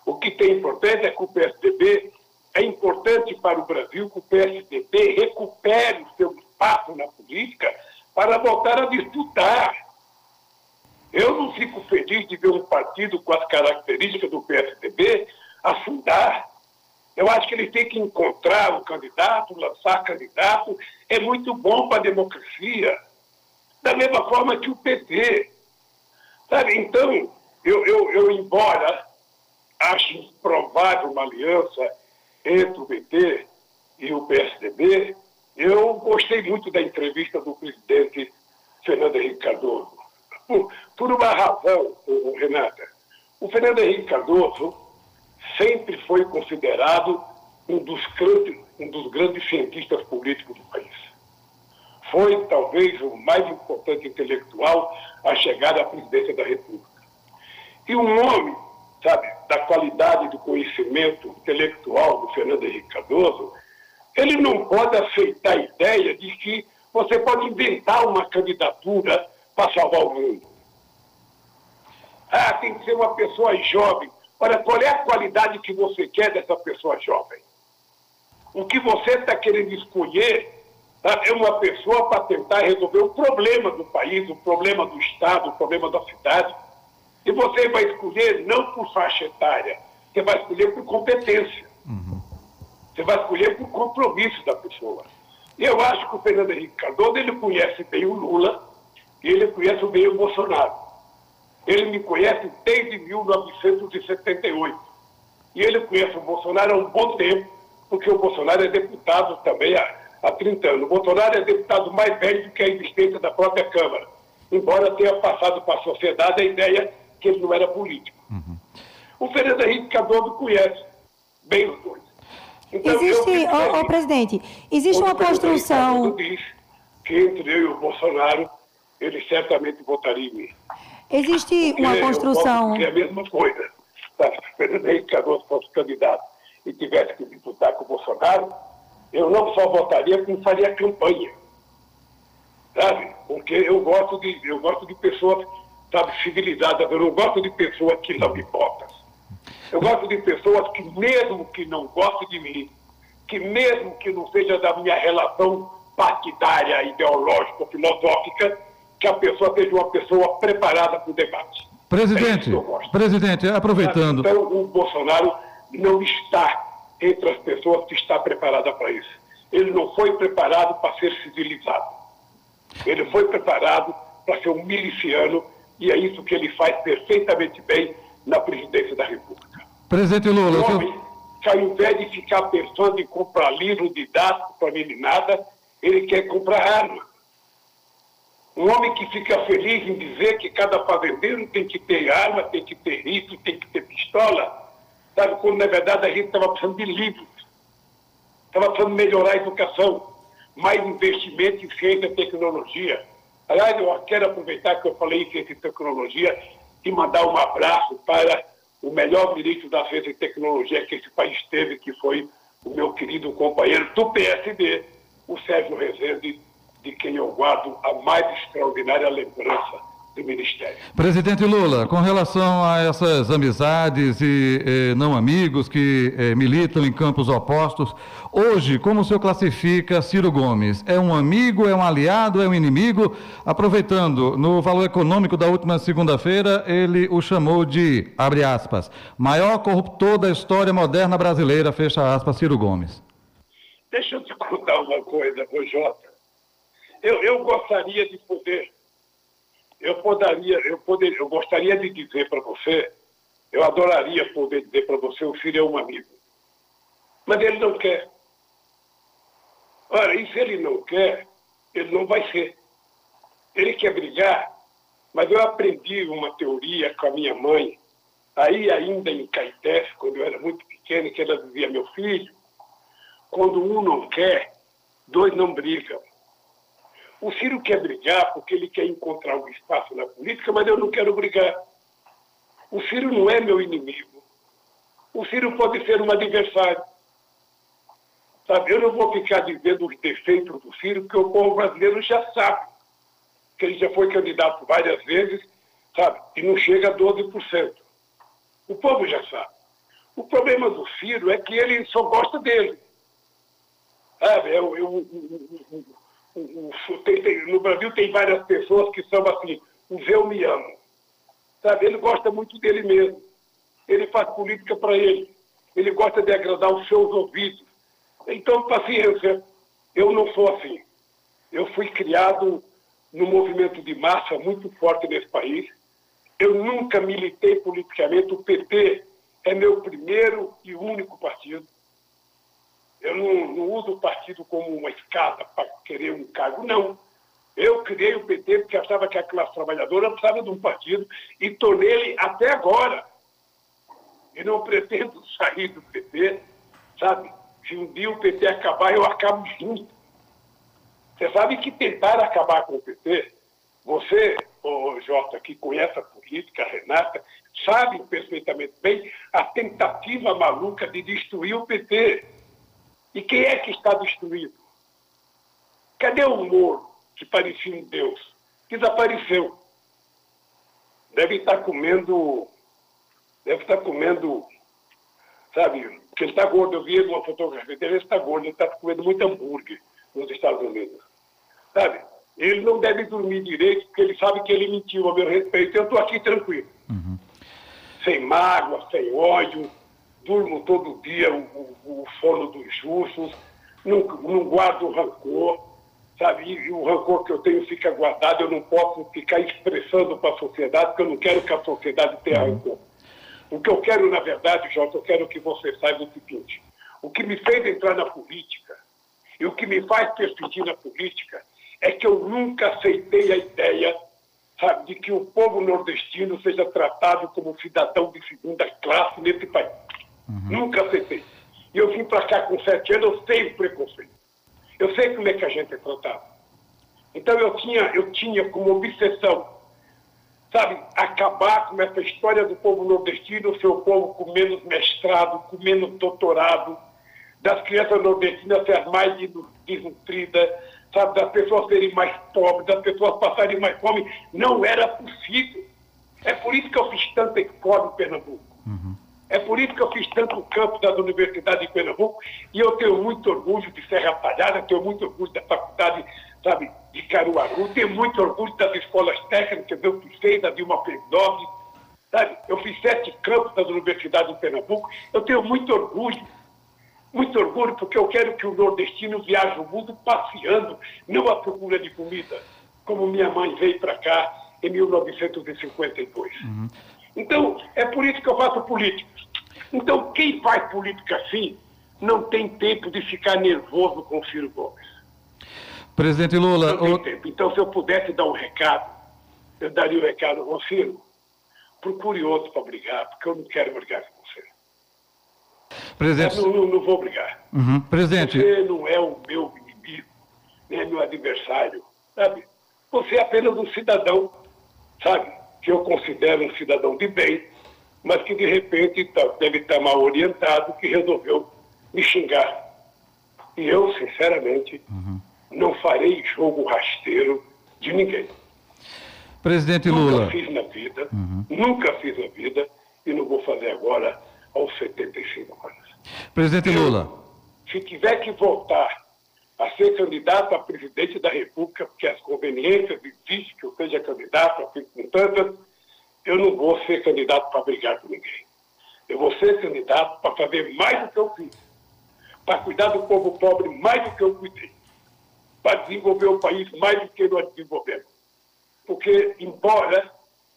O que tem importante é que o PSDB é importante para o Brasil que o PSDB recupere o seu espaço na política para voltar a disputar. Eu não fico feliz de ver um partido com as características do PSDB afundar. Eu acho que ele tem que encontrar um candidato, lançar candidato. É muito bom para a democracia. Da mesma forma que o PT. Sabe? Então, eu, eu, eu embora ache improvável uma aliança entre o PT e o PSDB, eu gostei muito da entrevista do presidente Fernando Henrique Cardoso. Por, por uma razão, Renata. O Fernando Henrique Cardoso sempre foi considerado um dos, grandes, um dos grandes cientistas políticos do país. Foi, talvez, o mais importante intelectual a chegar à presidência da República. E um homem, sabe, da qualidade do conhecimento intelectual do Fernando Henrique Cardoso, ele não pode aceitar a ideia de que você pode inventar uma candidatura para salvar o mundo. Ah, tem que ser uma pessoa jovem. Olha, qual é a qualidade que você quer dessa pessoa jovem? O que você está querendo escolher tá, é uma pessoa para tentar resolver o problema do país, o problema do Estado, o problema da cidade. E você vai escolher não por faixa etária, você vai escolher por competência. Uhum. Você vai escolher por compromisso da pessoa. E eu acho que o Fernando Henrique Cardoso, ele conhece bem o Lula ele conhece bem o Bolsonaro. Ele me conhece desde 1978. E ele conhece o Bolsonaro há um bom tempo, porque o Bolsonaro é deputado também há, há 30 anos. O Bolsonaro é deputado mais velho do que a existência da própria Câmara, embora tenha passado para a sociedade a ideia que ele não era político. Uhum. O Fernando Henrique Cardoso conhece bem os dois. Então, existe, ô, presidente, existe uma construção. Diz que entre eu e o Bolsonaro, ele certamente votaria em mim. Existe uma construção. É a mesma coisa. Se Fernando Henrique Cardoso fosse candidato e tivesse que disputar com o Bolsonaro, eu não só votaria, como faria campanha. Sabe? Porque eu gosto de, eu gosto de pessoas, sabe, civilizadas. Eu não gosto de pessoas que são hipócritas. Eu gosto de pessoas que, mesmo que não gostem de mim, que mesmo que não seja da minha relação partidária, ideológica, filosófica, que a pessoa seja uma pessoa preparada para o debate. Presidente, é presidente, aproveitando. Então, o Bolsonaro não está entre as pessoas que está preparada para isso. Ele não foi preparado para ser civilizado. Ele foi preparado para ser um miliciano e é isso que ele faz perfeitamente bem na presidência da República. Presidente Lula, o homem, que ao invés de ficar pensando em comprar livro didático para meninada, ele quer comprar arma. Um homem que fica feliz em dizer que cada fazendeiro tem que ter arma, tem que ter rifle, tem que ter pistola, sabe? Quando na verdade a gente estava precisando de livros, estava precisando melhorar a educação. mais investimento em ciência e tecnologia. Aliás, eu quero aproveitar que eu falei em ciência e tecnologia e mandar um abraço para o melhor ministro da ciência e tecnologia que esse país teve, que foi o meu querido companheiro do PSD, o Sérgio Rezende, de quem eu guardo a mais extraordinária lembrança do Ministério. Presidente Lula, com relação a essas amizades e eh, não amigos que eh, militam em campos opostos, hoje, como o senhor classifica Ciro Gomes? É um amigo, é um aliado, é um inimigo? Aproveitando, no valor econômico da última segunda-feira, ele o chamou de, abre aspas, maior corruptor da história moderna brasileira, fecha aspas, Ciro Gomes. Deixa eu te contar uma coisa, Jota. Eu, eu gostaria de poder eu poderia, eu poderia, eu gostaria de dizer para você, eu adoraria poder dizer para você, o filho é um amigo. Mas ele não quer. Ora, e se ele não quer, ele não vai ser. Ele quer brigar, mas eu aprendi uma teoria com a minha mãe, aí ainda em Caetés, quando eu era muito pequeno, que ela dizia, meu filho, quando um não quer, dois não brigam. O Ciro quer brigar porque ele quer encontrar um espaço na política, mas eu não quero brigar. O Ciro não é meu inimigo. O Ciro pode ser um adversário. Sabe, eu não vou ficar dizendo os defeitos do Ciro, porque o povo brasileiro já sabe que ele já foi candidato várias vezes, sabe, e não chega a 12%. O povo já sabe. O problema do Ciro é que ele só gosta dele. Sabe, eu, o, o, tem, tem, no Brasil tem várias pessoas que são assim, o eu me amo. Sabe? Ele gosta muito dele mesmo. Ele faz política para ele. Ele gosta de agradar os seus ouvidos. Então, paciência. Eu não sou assim. Eu fui criado num movimento de massa muito forte nesse país. Eu nunca militei politicamente. O PT é meu primeiro e único partido. Eu não, não uso o partido como uma escada para querer um cargo, não. Eu criei o PT porque achava que a classe trabalhadora precisava de um partido e tornei ele até agora. E não pretendo sair do PT, sabe? Se um dia o PT acabar, eu acabo junto. Você sabe que tentar acabar com o PT, você, ô Jota, que conhece a política, a Renata, sabe perfeitamente bem a tentativa maluca de destruir o PT. E quem é que está destruído? Cadê o Moro, que parecia um Deus? Desapareceu. Deve estar comendo. Deve estar comendo. Sabe, porque ele está gordo. Eu vi uma fotografia dele, ele está gordo, ele está comendo muito hambúrguer nos Estados Unidos. Sabe? Ele não deve dormir direito, porque ele sabe que ele mentiu a meu respeito. Eu estou aqui tranquilo. Uhum. Sem mágoa, sem ódio durmo todo dia o, o, o sono dos justos, não, não guardo rancor, sabe? E, o rancor que eu tenho fica guardado, eu não posso ficar expressando para a sociedade, porque eu não quero que a sociedade tenha uhum. rancor. O que eu quero, na verdade, Jota, eu quero que você saiba o seguinte: o que me fez entrar na política e o que me faz persistir na política é que eu nunca aceitei a ideia sabe, de que o povo nordestino seja tratado como cidadão de segunda classe nesse país. Uhum. Nunca aceitei. E eu vim para cá com sete anos, eu sei o preconceito. Eu sei como é que a gente é tratado. Então eu tinha, eu tinha como obsessão, sabe, acabar com essa história do povo nordestino, o seu povo com menos mestrado, com menos doutorado, das crianças nordestinas ser mais desnutridas, sabe, das pessoas serem mais pobres, das pessoas passarem mais fome. Não era possível. É por isso que eu fiz tanta escola em Pernambuco. Uhum. É por isso que eu fiz tanto campo das universidades de Pernambuco e eu tenho muito orgulho de Serra Talhada, tenho muito orgulho da faculdade, sabe, de Caruaru, tenho muito orgulho das escolas técnicas, eu fiz da Dilma Perdog, sabe? Eu fiz sete campos das universidades de Pernambuco, eu tenho muito orgulho, muito orgulho, porque eu quero que o nordestino viaje o mundo passeando, não à procura de comida, como minha mãe veio para cá em 1952. Uhum. Então, é por isso que eu faço política. Então, quem faz política assim não tem tempo de ficar nervoso com o Ciro Gomes. Presidente Lula. Não tem o... tempo. Então, se eu pudesse dar um recado, eu daria o um recado ao Ciro. Procure outro para brigar, porque eu não quero brigar com você. Presidente. Eu não, não, não vou brigar. Uhum. Presidente. Você não é o meu inimigo. nem é meu adversário, sabe? Você é apenas um cidadão, sabe? Que eu considero um cidadão de bem, mas que de repente tá, deve estar mal orientado, que resolveu me xingar. E eu, sinceramente, uhum. não farei jogo rasteiro de ninguém. Presidente Lula. Nunca fiz na vida, uhum. nunca fiz na vida e não vou fazer agora aos 75 anos. Presidente eu, Lula. Se tiver que voltar a ser candidato a presidente da República, porque as conveniências exigem que eu seja candidato, assim com tantas, eu não vou ser candidato para brigar com ninguém. Eu vou ser candidato para fazer mais do que eu fiz, para cuidar do povo pobre mais do que eu cuidei, para desenvolver o país mais do que nós desenvolvemos. Porque, embora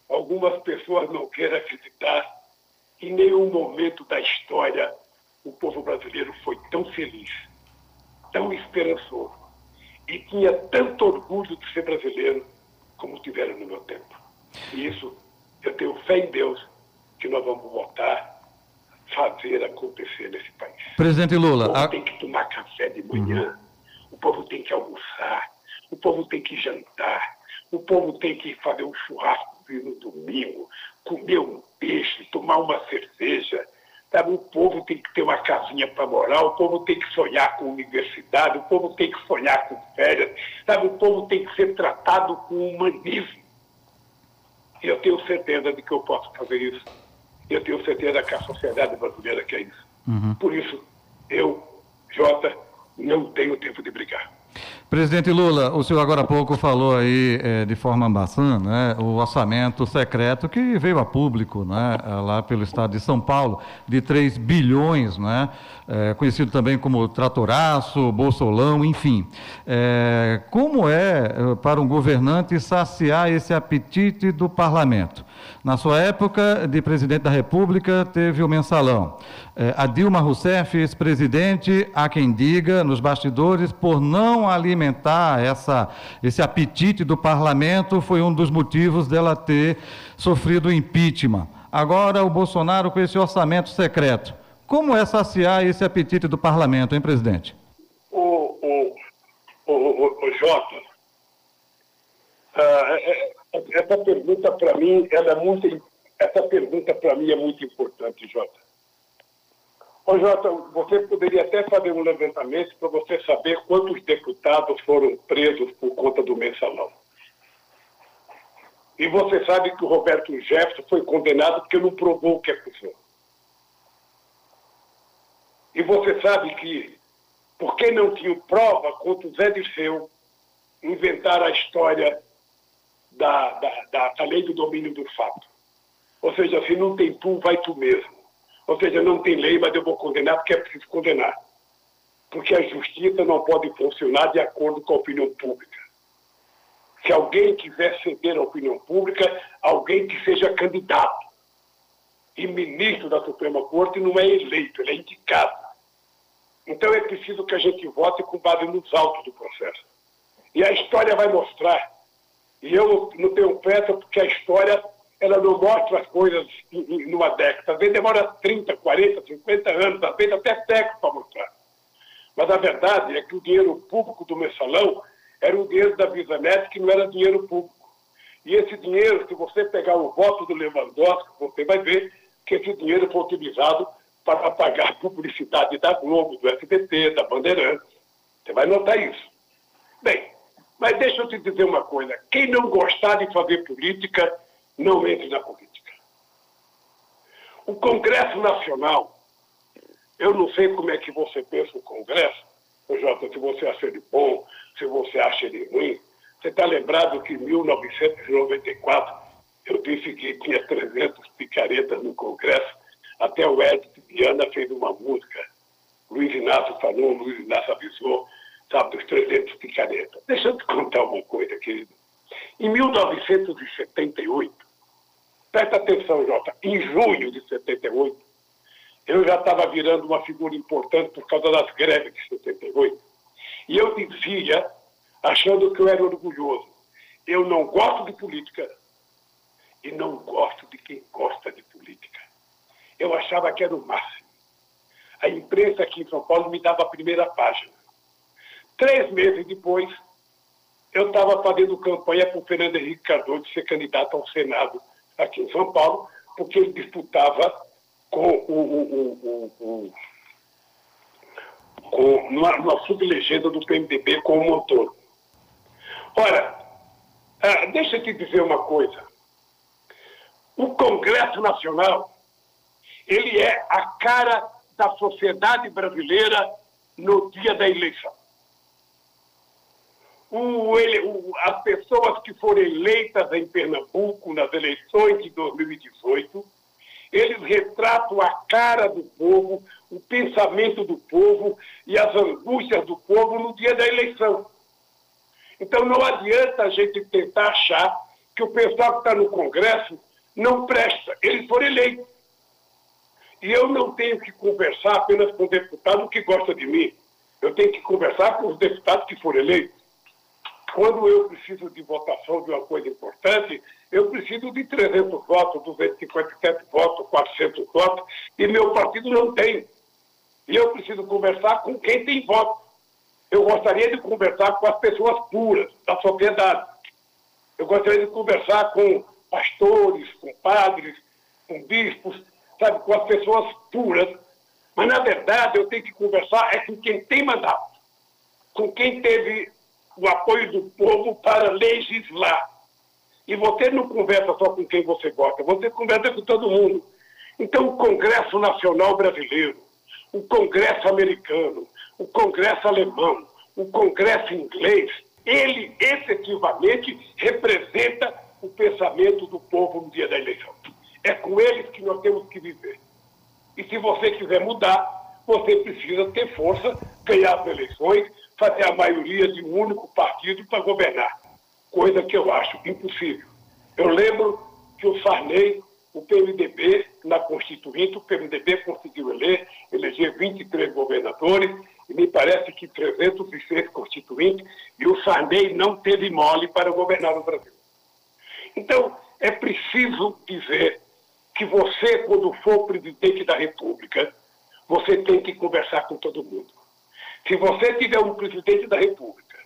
algumas pessoas não queiram acreditar, em nenhum momento da história o povo brasileiro foi tão feliz, tão esperançoso e tinha tanto orgulho de ser brasileiro como tiveram no meu tempo. E isso eu tenho fé em Deus que nós vamos voltar a fazer acontecer nesse país. Presidente Lula. O povo a... tem que tomar café de manhã, uhum. o povo tem que almoçar, o povo tem que jantar, o povo tem que fazer um churrasco no domingo, comer um peixe, tomar uma cerveja. Sabe? O povo tem que ter uma casinha para morar, o povo tem que sonhar com universidade, o povo tem que sonhar com férias, sabe? o povo tem que ser tratado com humanismo. E eu tenho certeza de que eu posso fazer isso. Eu tenho certeza que a sociedade brasileira quer isso. Uhum. Por isso, eu, Jota, não tenho tempo de brigar. Presidente Lula, o senhor agora há pouco falou aí é, de forma bastante, né, o orçamento secreto que veio a público né, lá pelo estado de São Paulo, de 3 bilhões, né, é, conhecido também como tratoraço, bolsolão, enfim. É, como é para um governante saciar esse apetite do parlamento? Na sua época de presidente da República, teve o mensalão. É, a Dilma Rousseff, ex-presidente, há quem diga, nos bastidores, por não alimentar essa, esse apetite do parlamento, foi um dos motivos dela ter sofrido impeachment. Agora, o Bolsonaro com esse orçamento secreto. Como é saciar esse apetite do parlamento, hein, presidente? O, o, o, o, o Jota, uh, essa pergunta para mim, ela é muito, essa pergunta para mim é muito importante, Jota. Ô, Jota, você poderia até fazer um levantamento para você saber quantos deputados foram presos por conta do mensalão. E você sabe que o Roberto Jefferson foi condenado porque não provou o que acusou. E você sabe que, porque não tinha prova contra o Zé Dirceu, inventaram a história da, da, da, da lei do domínio do fato. Ou seja, se não tem tu, vai tu mesmo. Ou seja, não tem lei, mas eu vou condenar porque é preciso condenar. Porque a justiça não pode funcionar de acordo com a opinião pública. Se alguém quiser ceder à opinião pública, alguém que seja candidato. E ministro da Suprema Corte não é eleito, ele é indicado. Então é preciso que a gente vote com base nos autos do processo. E a história vai mostrar. E eu não tenho pressa porque a história ela não mostra as coisas em, em, numa década. Às vezes demora 30, 40, 50 anos, às vezes até séculos para mostrar. Mas a verdade é que o dinheiro público do mensalão era o dinheiro da Visanet, que não era dinheiro público. E esse dinheiro, se você pegar o voto do Lewandowski, você vai ver que esse dinheiro foi utilizado para pagar a publicidade da Globo, do SBT, da Bandeirantes. Você vai notar isso. Bem, mas deixa eu te dizer uma coisa. Quem não gostar de fazer política, não entre na política. O Congresso Nacional, eu não sei como é que você pensa o Congresso, Jota, se você acha ele bom, se você acha ele ruim. Você está lembrado que em 1994 eu disse que tinha 300 picaretas no Congresso, até o Edson Viana fez uma música. Luiz Inácio falou, Luiz Inácio avisou, sabe, dos 300 picaretas. Deixa eu te contar uma coisa, querido. Em 1978, Presta atenção, Jota. Em junho de 78, eu já estava virando uma figura importante por causa das greves de 78. E eu dizia, achando que eu era orgulhoso, eu não gosto de política e não gosto de quem gosta de política. Eu achava que era o máximo. A imprensa aqui em São Paulo me dava a primeira página. Três meses depois, eu estava fazendo campanha para o Fernando Henrique Cardoso ser candidato ao Senado aqui em São Paulo, porque ele disputava com o, o, o, o com, numa, numa sublegenda do PMDB com o Montoro. Ora, ah, deixa eu te dizer uma coisa. O Congresso Nacional, ele é a cara da sociedade brasileira no dia da eleição. O, ele, o, as pessoas que foram eleitas em Pernambuco nas eleições de 2018, eles retratam a cara do povo, o pensamento do povo e as angústias do povo no dia da eleição. Então não adianta a gente tentar achar que o pessoal que está no Congresso não presta. Eles foram eleitos. E eu não tenho que conversar apenas com o deputado que gosta de mim. Eu tenho que conversar com os deputados que foram eleitos. Quando eu preciso de votação de uma coisa importante, eu preciso de 300 votos, 257 votos, 400 votos, e meu partido não tem. E eu preciso conversar com quem tem voto. Eu gostaria de conversar com as pessoas puras da sociedade. Eu gostaria de conversar com pastores, com padres, com bispos, sabe, com as pessoas puras. Mas, na verdade, eu tenho que conversar é com quem tem mandato, com quem teve o apoio do povo para legislar. E você não conversa só com quem você gosta, você conversa com todo mundo. Então, o Congresso Nacional Brasileiro, o Congresso Americano, o Congresso Alemão, o Congresso Inglês, ele efetivamente representa o pensamento do povo no dia da eleição. É com eles que nós temos que viver. E se você quiser mudar, você precisa ter força, ganhar as eleições, fazer a maioria de um único partido para governar, coisa que eu acho impossível. Eu lembro que o Sarney, o PMDB, na Constituinte, o PMDB conseguiu eleger, eleger 23 governadores, e me parece que 306 constituintes, e o Sarney não teve mole para governar o Brasil. Então, é preciso dizer que você, quando for presidente da República, você tem que conversar com todo mundo. Se você tiver um presidente da República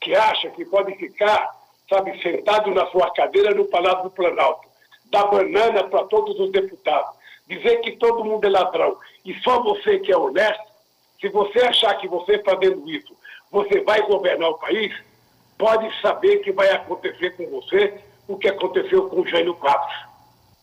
que acha que pode ficar, sabe, sentado na sua cadeira no Palácio do Planalto, dar banana para todos os deputados, dizer que todo mundo é ladrão e só você que é honesto, se você achar que você fazendo isso, você vai governar o país, pode saber que vai acontecer com você o que aconteceu com o Jânio Quadros.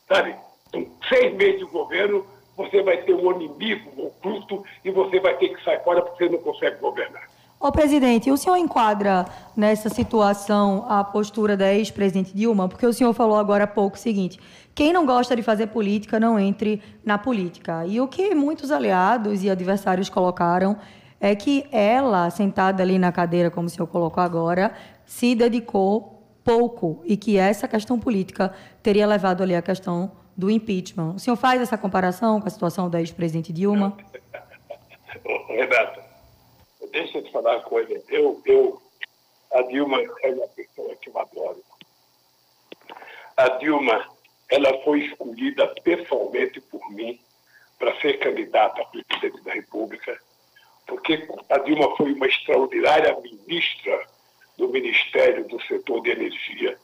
Sabe? Com seis meses de governo, você vai ter um inimigo oculto e você vai ter que sair fora porque você não consegue governar. Ô, presidente, o senhor enquadra nessa situação a postura da ex-presidente Dilma? Porque o senhor falou agora há pouco o seguinte: quem não gosta de fazer política não entre na política. E o que muitos aliados e adversários colocaram é que ela, sentada ali na cadeira, como o senhor colocou agora, se dedicou pouco e que essa questão política teria levado ali a questão do impeachment. O senhor faz essa comparação com a situação da ex-presidente Dilma? Renata, deixa eu te falar uma coisa. Eu, eu, a Dilma é uma pessoa que eu adoro. A Dilma, ela foi escolhida pessoalmente por mim para ser candidata a presidente da República, porque a Dilma foi uma extraordinária ministra do Ministério do Setor de Energia.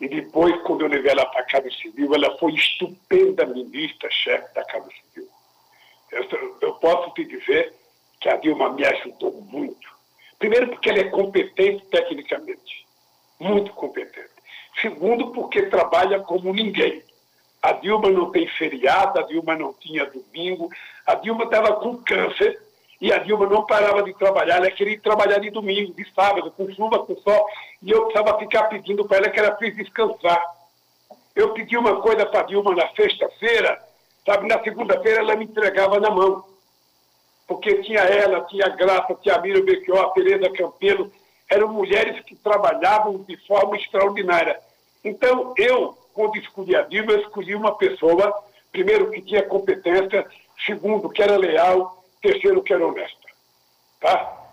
E depois, quando eu levei ela para a Casa Civil, ela foi estupenda ministra, chefe da Casa Civil. Eu, eu posso te dizer que a Dilma me ajudou muito. Primeiro, porque ela é competente tecnicamente, muito competente. Segundo, porque trabalha como ninguém. A Dilma não tem feriado, a Dilma não tinha domingo, a Dilma estava com câncer e a Dilma não parava de trabalhar, ela queria trabalhar de domingo, de sábado, com chuva, com sol, e eu precisava ficar pedindo para ela que ela precisa descansar. Eu pedi uma coisa para a Dilma na sexta-feira, sabe, na segunda-feira ela me entregava na mão porque tinha ela, tinha a Graça, tinha a Miriam Belchior, a Tereza Campelo, eram mulheres que trabalhavam de forma extraordinária. Então, eu, quando escolhi a Dilma, eu escolhi uma pessoa, primeiro, que tinha competência, segundo, que era leal, terceiro, que era honesta. Tá?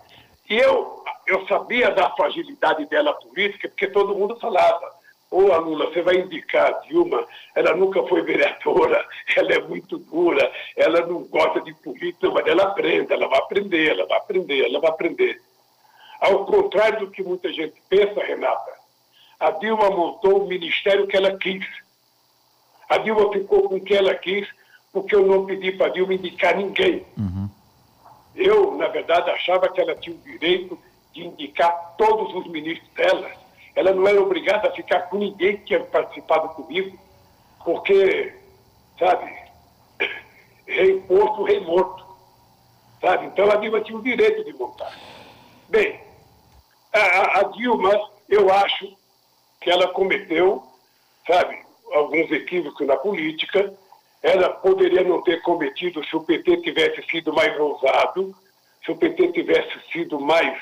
E eu, eu sabia da fragilidade dela política, porque todo mundo falava, Ô, a Lula, você vai indicar a Dilma, ela nunca foi vereadora, ela é muito dura, ela não gosta de política, mas ela aprende, ela vai aprender, ela vai aprender, ela vai aprender. Ao contrário do que muita gente pensa, Renata, a Dilma montou o ministério que ela quis. A Dilma ficou com o que ela quis, porque eu não pedi para a Dilma indicar ninguém. Uhum. Eu, na verdade, achava que ela tinha o direito de indicar todos os ministros dela. Ela não era obrigada a ficar com ninguém que tinha participado comigo, porque, sabe, rei posto, rei morto. Sabe? Então a Dilma tinha o direito de montar. Bem, a, a Dilma, eu acho que ela cometeu, sabe, alguns equívocos na política. Ela poderia não ter cometido se o PT tivesse sido mais ousado, se o PT tivesse sido mais,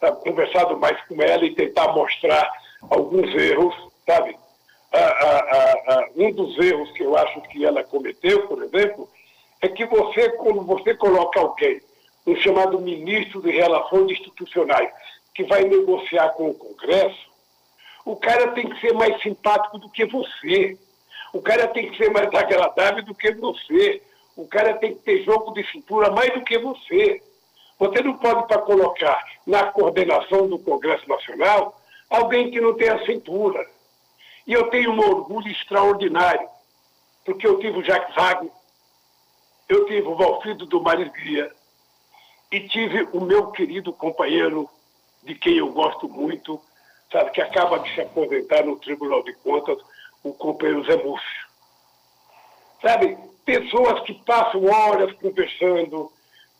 sabe, conversado mais com ela e tentar mostrar alguns erros, sabe? A, a, a, um dos erros que eu acho que ela cometeu, por exemplo, é que você, quando você coloca alguém, um chamado ministro de Relações Institucionais, que vai negociar com o Congresso, o cara tem que ser mais simpático do que você. O cara tem que ser mais agradável do que você. O cara tem que ter jogo de cintura mais do que você. Você não pode para colocar na coordenação do Congresso Nacional alguém que não tem a cintura. E eu tenho um orgulho extraordinário, porque eu tive o Jacques Wagner, eu tive o Valfrido do Marizia e tive o meu querido companheiro, de quem eu gosto muito, sabe, que acaba de se aposentar no Tribunal de Contas, o companheiro Zé Múcio. Sabe, pessoas que passam horas conversando,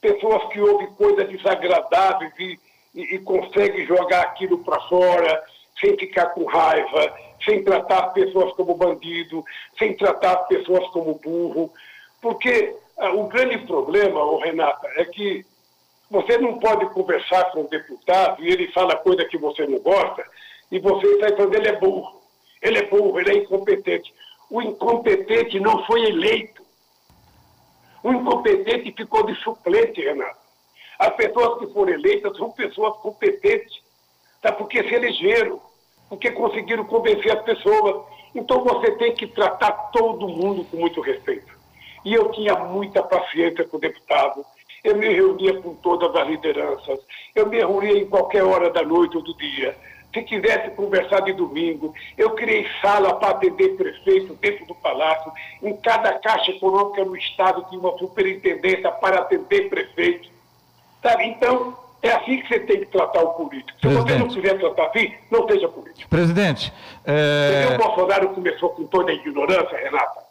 pessoas que ouvem coisas desagradáveis e, e, e conseguem jogar aquilo para fora sem ficar com raiva, sem tratar pessoas como bandido, sem tratar pessoas como burro. Porque ah, o grande problema, oh, Renata, é que você não pode conversar com um deputado e ele fala coisa que você não gosta e você sai falando, ele é burro, ele é burro, ele é incompetente. O incompetente não foi eleito. O incompetente ficou de suplente, Renato. As pessoas que foram eleitas são pessoas competentes, tá? porque se elegeram, porque conseguiram convencer as pessoas. Então você tem que tratar todo mundo com muito respeito. E eu tinha muita paciência com o deputado. Eu me reunia com todas as lideranças. Eu me reunia em qualquer hora da noite ou do dia. Se quisesse conversar de domingo, eu criei sala para atender prefeito dentro do palácio. Em cada caixa econômica no Estado tinha uma superintendência para atender prefeito. Sabe? Então, é assim que você tem que tratar o político. Se Presidente. você não quiser tratar assim, não seja político. Presidente. É... o Bolsonaro começou com toda a ignorância, Renata.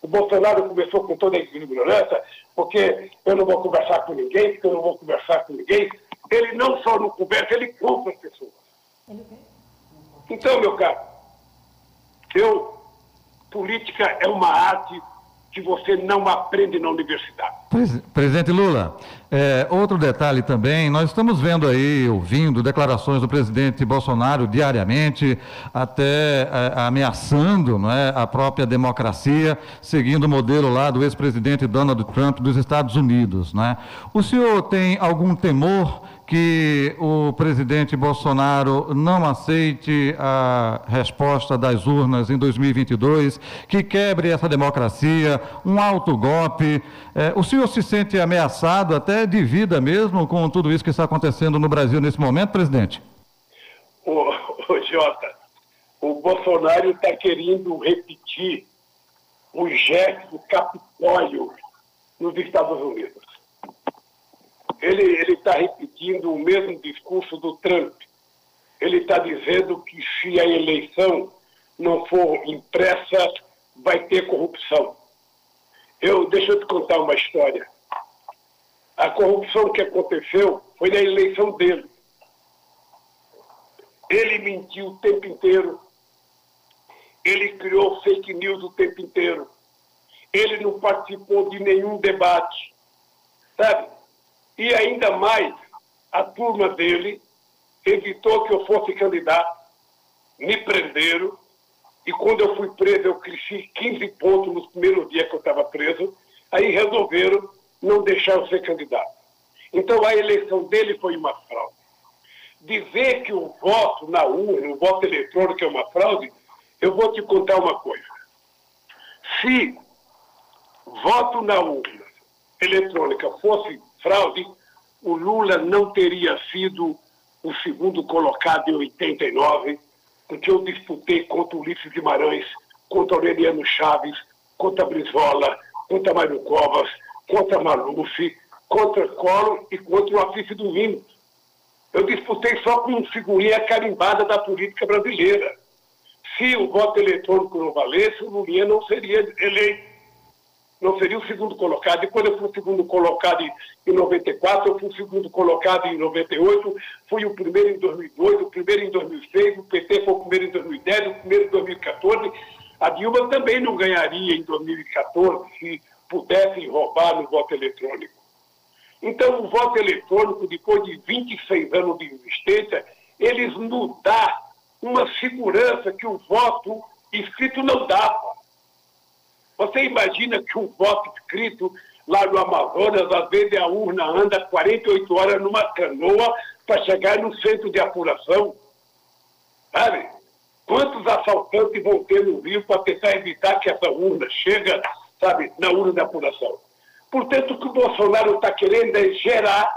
O Bolsonaro começou com toda a ignorância, porque eu não vou conversar com ninguém, porque eu não vou conversar com ninguém. Ele não só não conversa, ele compra as pessoas. Então, meu caro, eu, política é uma arte que você não aprende na universidade. Presidente Lula, é, outro detalhe também, nós estamos vendo aí, ouvindo declarações do presidente Bolsonaro diariamente, até é, ameaçando não é, a própria democracia, seguindo o modelo lá do ex-presidente Donald Trump dos Estados Unidos. Né? O senhor tem algum temor que o presidente Bolsonaro não aceite a resposta das urnas em 2022, que quebre essa democracia, um alto golpe. É, o senhor se sente ameaçado até de vida mesmo com tudo isso que está acontecendo no Brasil nesse momento, presidente? Ô, Jota, o Bolsonaro está querendo repetir o gesto Capitólio nos Estados Unidos ele está repetindo o mesmo discurso do Trump. Ele está dizendo que se a eleição não for impressa, vai ter corrupção. Eu, deixa eu te contar uma história. A corrupção que aconteceu foi na eleição dele. Ele mentiu o tempo inteiro. Ele criou fake news o tempo inteiro. Ele não participou de nenhum debate. Sabe? E ainda mais, a turma dele evitou que eu fosse candidato, me prenderam, e quando eu fui preso, eu cresci 15 pontos nos primeiros dias que eu estava preso, aí resolveram não deixar eu ser candidato. Então a eleição dele foi uma fraude. Dizer que o voto na urna, o voto eletrônico é uma fraude, eu vou te contar uma coisa. Se voto na urna eletrônica fosse fraude, o Lula não teria sido o segundo colocado em 89, porque eu disputei contra Ulisses Guimarães, contra Aureliano Chaves, contra Brizola, contra Mário Covas, contra Maluf, contra Collor e contra o Afif do Rino. Eu disputei só com figurinha carimbada da política brasileira. Se o voto eletrônico não valesse, o Lulinha não seria eleito não seria o segundo colocado. E quando eu fui o segundo colocado em 94, eu fui o segundo colocado em 98, fui o primeiro em 2002, o primeiro em 2006, o PT foi o primeiro em 2010, o primeiro em 2014. A Dilma também não ganharia em 2014 se pudessem roubar no voto eletrônico. Então, o voto eletrônico, depois de 26 anos de existência, eles nos dá uma segurança que o voto escrito não dava. Você imagina que um voto escrito lá no Amazonas, às vezes a urna anda 48 horas numa canoa para chegar no centro de apuração? Sabe? Quantos assaltantes vão ter no Rio para tentar evitar que essa urna chegue, sabe, na urna de apuração? Portanto, o que o Bolsonaro está querendo é gerar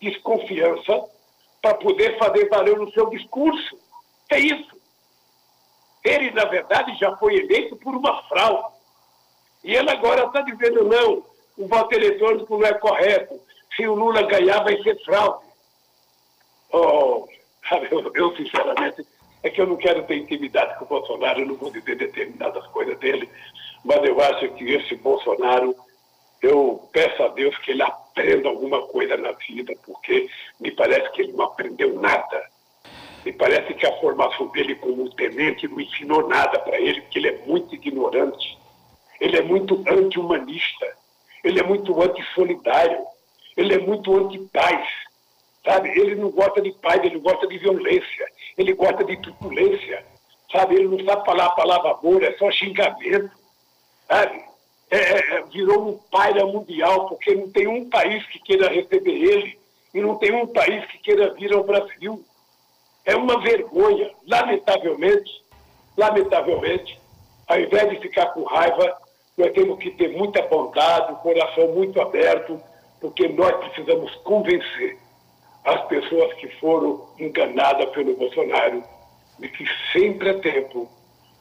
desconfiança para poder fazer valer o seu discurso. É isso. Ele, na verdade, já foi eleito por uma fraude. E ele agora está dizendo, não, o voto eletrônico não é correto. Se o Lula ganhar, vai ser fraude. Oh, eu, eu, sinceramente, é que eu não quero ter intimidade com o Bolsonaro, eu não vou dizer determinadas coisas dele, mas eu acho que esse Bolsonaro, eu peço a Deus que ele aprenda alguma coisa na vida, porque me parece que ele não aprendeu nada. Me parece que a formação dele como tenente não ensinou nada para ele, porque ele é muito ignorante ele é muito anti-humanista, ele é muito anti-solidário, ele é muito anti-paz, sabe? Ele não gosta de paz, ele gosta de violência, ele gosta de truculência, sabe? Ele não sabe falar a palavra amor, é só xingamento, sabe? É, é, é virou um paira mundial, porque não tem um país que queira receber ele e não tem um país que queira vir ao Brasil. É uma vergonha, lamentavelmente, lamentavelmente, ao invés de ficar com raiva, nós temos que ter muita bondade, o coração muito aberto, porque nós precisamos convencer as pessoas que foram enganadas pelo Bolsonaro de que sempre é tempo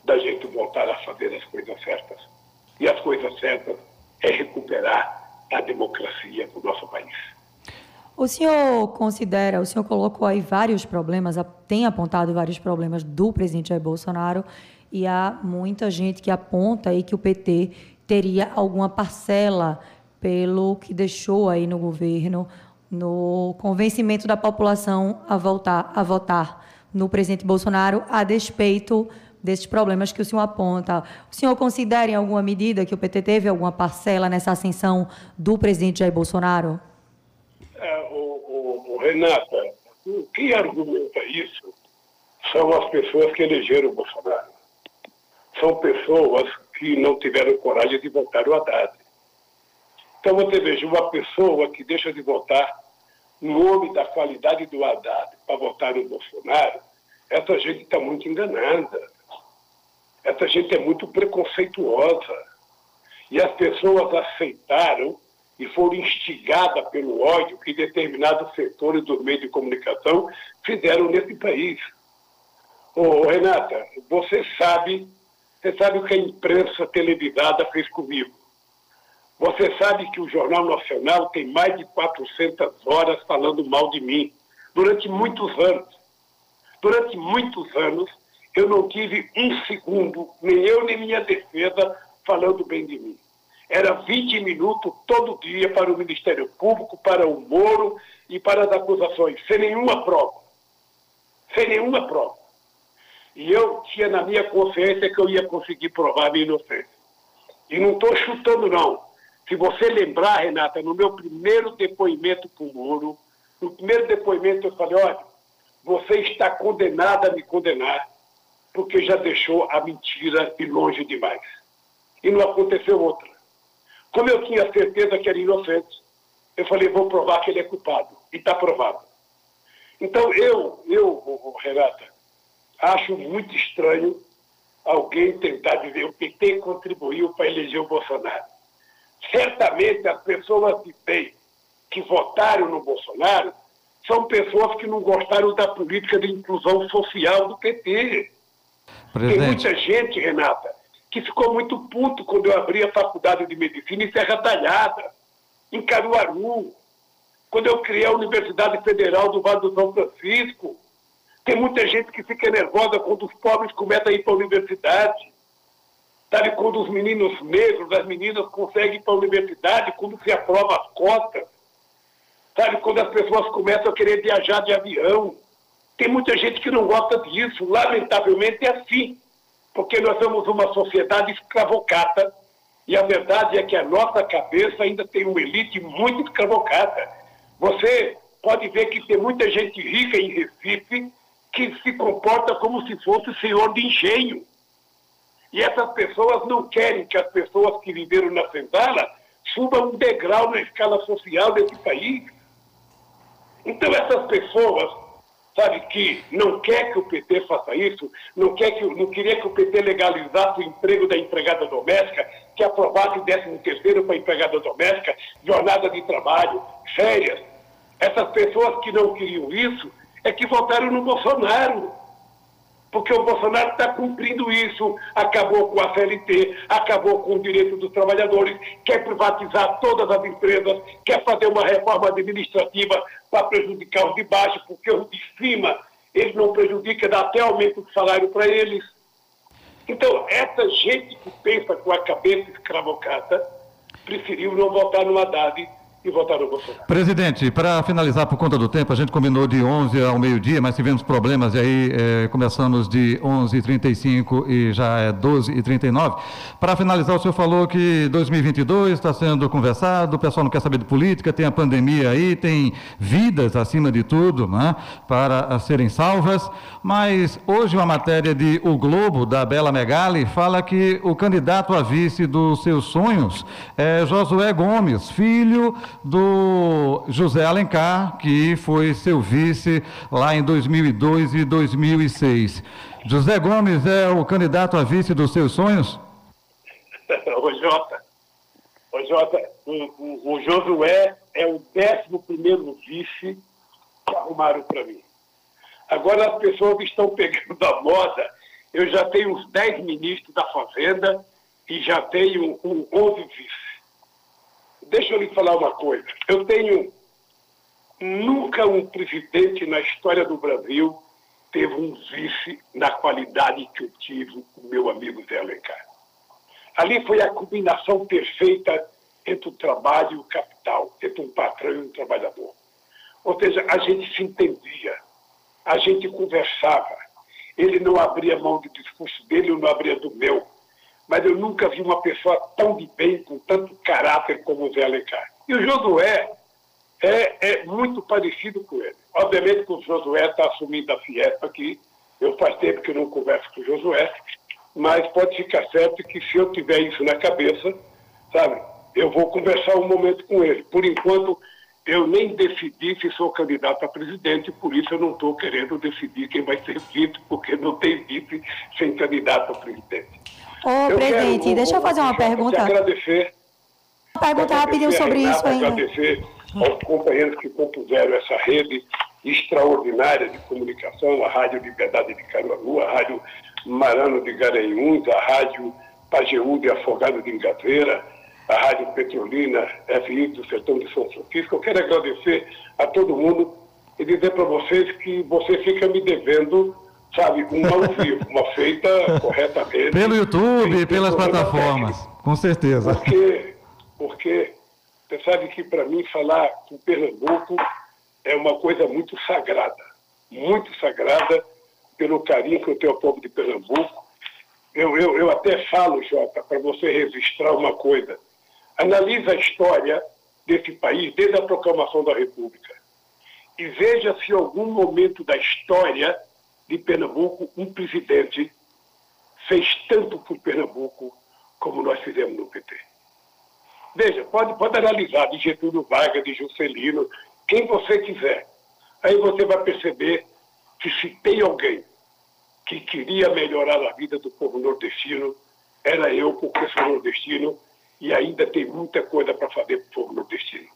da gente voltar a fazer as coisas certas. E as coisas certas é recuperar a democracia no nosso país. O senhor considera, o senhor colocou aí vários problemas, tem apontado vários problemas do presidente Jair Bolsonaro e há muita gente que aponta aí que o PT teria alguma parcela pelo que deixou aí no governo no convencimento da população a voltar a votar no presidente Bolsonaro a despeito desses problemas que o senhor aponta. O senhor considera em alguma medida que o PT teve alguma parcela nessa ascensão do presidente Jair Bolsonaro? É, o, o, o Renata, quem argumenta isso são as pessoas que elegeram o Bolsonaro são pessoas que não tiveram coragem de votar o Haddad. Então você veja, uma pessoa que deixa de votar no nome da qualidade do Haddad para votar no Bolsonaro, essa gente está muito enganada. Essa gente é muito preconceituosa. E as pessoas aceitaram e foram instigadas pelo ódio que determinados setores do meio de comunicação fizeram nesse país. Ô, Renata, você sabe você sabe o que a imprensa televisada fez comigo. Você sabe que o Jornal Nacional tem mais de 400 horas falando mal de mim, durante muitos anos. Durante muitos anos, eu não tive um segundo, nem eu nem minha defesa, falando bem de mim. Era 20 minutos todo dia para o Ministério Público, para o Moro e para as acusações, sem nenhuma prova. Sem nenhuma prova. E eu tinha na minha consciência que eu ia conseguir provar a minha inocência. E não estou chutando, não. Se você lembrar, Renata, no meu primeiro depoimento para o Moro, no primeiro depoimento eu falei, olha, você está condenada a me condenar, porque já deixou a mentira ir longe demais. E não aconteceu outra. Como eu tinha certeza que era inocente, eu falei, vou provar que ele é culpado. E está provado. Então, eu, eu, Renata, Acho muito estranho alguém tentar dizer o PT contribuiu para eleger o Bolsonaro. Certamente as pessoas que têm, que votaram no Bolsonaro, são pessoas que não gostaram da política de inclusão social do PT. Presidente. Tem muita gente, Renata, que ficou muito puto quando eu abri a faculdade de medicina em Serra Talhada, em Caruaru, quando eu criei a Universidade Federal do Vale do São Francisco. Tem muita gente que fica nervosa quando os pobres começam a ir para a universidade. Sabe, quando os meninos negros, as meninas conseguem ir para a universidade, quando se aprova as cotas. Sabe, quando as pessoas começam a querer viajar de avião. Tem muita gente que não gosta disso. Lamentavelmente é assim. Porque nós somos uma sociedade escravocata. E a verdade é que a nossa cabeça ainda tem uma elite muito escravocata. Você pode ver que tem muita gente rica em Recife que se comporta como se fosse senhor de engenho. E essas pessoas não querem que as pessoas que viveram na senzala subam um degrau na escala social desse país. Então essas pessoas, sabe, que não quer que o PT faça isso, não, quer que, não queria que o PT legalizasse o emprego da empregada doméstica, que aprovasse o 13 terceiro para a empregada doméstica, jornada de trabalho, férias. Essas pessoas que não queriam isso é que votaram no Bolsonaro. Porque o Bolsonaro está cumprindo isso, acabou com a CLT, acabou com o direito dos trabalhadores, quer privatizar todas as empresas, quer fazer uma reforma administrativa para prejudicar os de baixo, porque os de cima eles não prejudicam, dá até aumento de salário para eles. Então, essa gente que pensa com a cabeça escravocrata preferiu não votar no Haddad e votar no Bolsonaro. Presidente, para finalizar por conta do tempo, a gente combinou de 11 ao meio-dia, mas tivemos problemas e aí é, começamos de 11h35 e já é 12h39. Para finalizar, o senhor falou que 2022 está sendo conversado, o pessoal não quer saber de política, tem a pandemia aí, tem vidas acima de tudo né, para serem salvas, mas hoje uma matéria de O Globo, da Bela Megali, fala que o candidato a vice dos seus sonhos é Josué Gomes, filho do José Alencar, que foi seu vice lá em 2002 e 2006. José Gomes é o candidato a vice dos seus sonhos? Ô Jota, o, o, o Josué é o décimo primeiro vice que arrumaram para mim. Agora as pessoas estão pegando a moda. Eu já tenho uns 10 ministros da Fazenda e já tenho um 11 vice. Deixa eu lhe falar uma coisa. Eu tenho. Nunca um presidente na história do Brasil teve um vice na qualidade que eu tive o meu amigo Zé Alencar. Ali foi a combinação perfeita entre o trabalho e o capital, entre um patrão e um trabalhador. Ou seja, a gente se entendia, a gente conversava. Ele não abria mão do discurso dele, eu não abria do meu mas eu nunca vi uma pessoa tão de bem, com tanto caráter como o Zé Alencar. E o Josué é, é muito parecido com ele. Obviamente que o Josué está assumindo a Fiesp aqui, eu faz tempo que não converso com o Josué, mas pode ficar certo que se eu tiver isso na cabeça, sabe, eu vou conversar um momento com ele. Por enquanto, eu nem decidi se sou candidato a presidente, por isso eu não estou querendo decidir quem vai ser vice, porque não tem vice sem candidato a presidente. Ô, eu presidente, quero, deixa eu fazer uma pergunta. agradecer. Uma pergunta rapidinho sobre Renata, isso ainda. Agradecer aos companheiros que compuseram essa rede extraordinária de comunicação, a Rádio Liberdade de Caruaru, a Rádio Marano de Garanhuns, a Rádio Pajeú de Afogado de Engaveira, a Rádio Petrolina FI do Sertão de São Francisco. Eu quero agradecer a todo mundo e dizer para vocês que você fica me devendo sabe, uma ao vivo, uma feita corretamente. Pelo YouTube, pelas plataformas, com certeza. Porque, porque você sabe que para mim falar com Pernambuco é uma coisa muito sagrada, muito sagrada pelo carinho que eu tenho ao povo de Pernambuco. Eu, eu, eu até falo, Jota, para você registrar uma coisa. Analise a história desse país desde a proclamação da República e veja se em algum momento da história de Pernambuco, um presidente fez tanto por Pernambuco como nós fizemos no PT. Veja, pode, pode analisar de Getúlio Vargas, de Juscelino, quem você quiser. Aí você vai perceber que se tem alguém que queria melhorar a vida do povo nordestino, era eu, porque sou nordestino, e ainda tem muita coisa para fazer para o povo nordestino.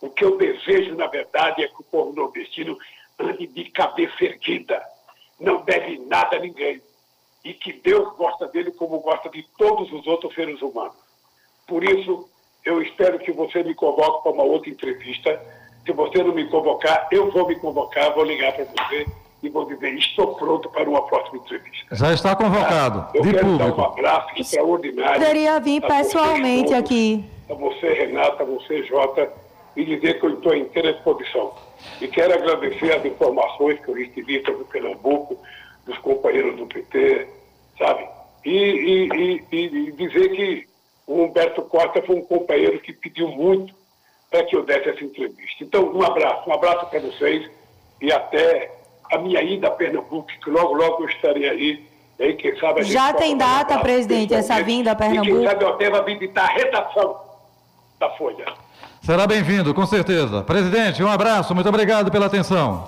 O que eu desejo, na verdade, é que o povo nordestino ande de cabeça erguida, não deve nada a ninguém. E que Deus gosta dele como gosta de todos os outros seres humanos. Por isso, eu espero que você me convoque para uma outra entrevista. Se você não me convocar, eu vou me convocar, vou ligar para você e vou dizer, estou pronto para uma próxima entrevista. Já está convocado, eu de quero público. dar um abraço extraordinário. Poderia vir pessoalmente todos, aqui. A você, Renata, a você, Jota, e dizer que eu estou em inteira disposição. E quero agradecer as informações que eu recebi sobre Pernambuco, dos companheiros do PT, sabe? E, e, e, e dizer que o Humberto Costa foi um companheiro que pediu muito para que eu desse essa entrevista. Então, um abraço, um abraço para vocês e até a minha ida a Pernambuco, que logo, logo eu estarei aí. Aí, quem sabe Já tem data, presidente, essa vinda a E quem Pernambuco? sabe eu até vá visitar a redação da Folha. Será bem-vindo, com certeza. Presidente, um abraço, muito obrigado pela atenção.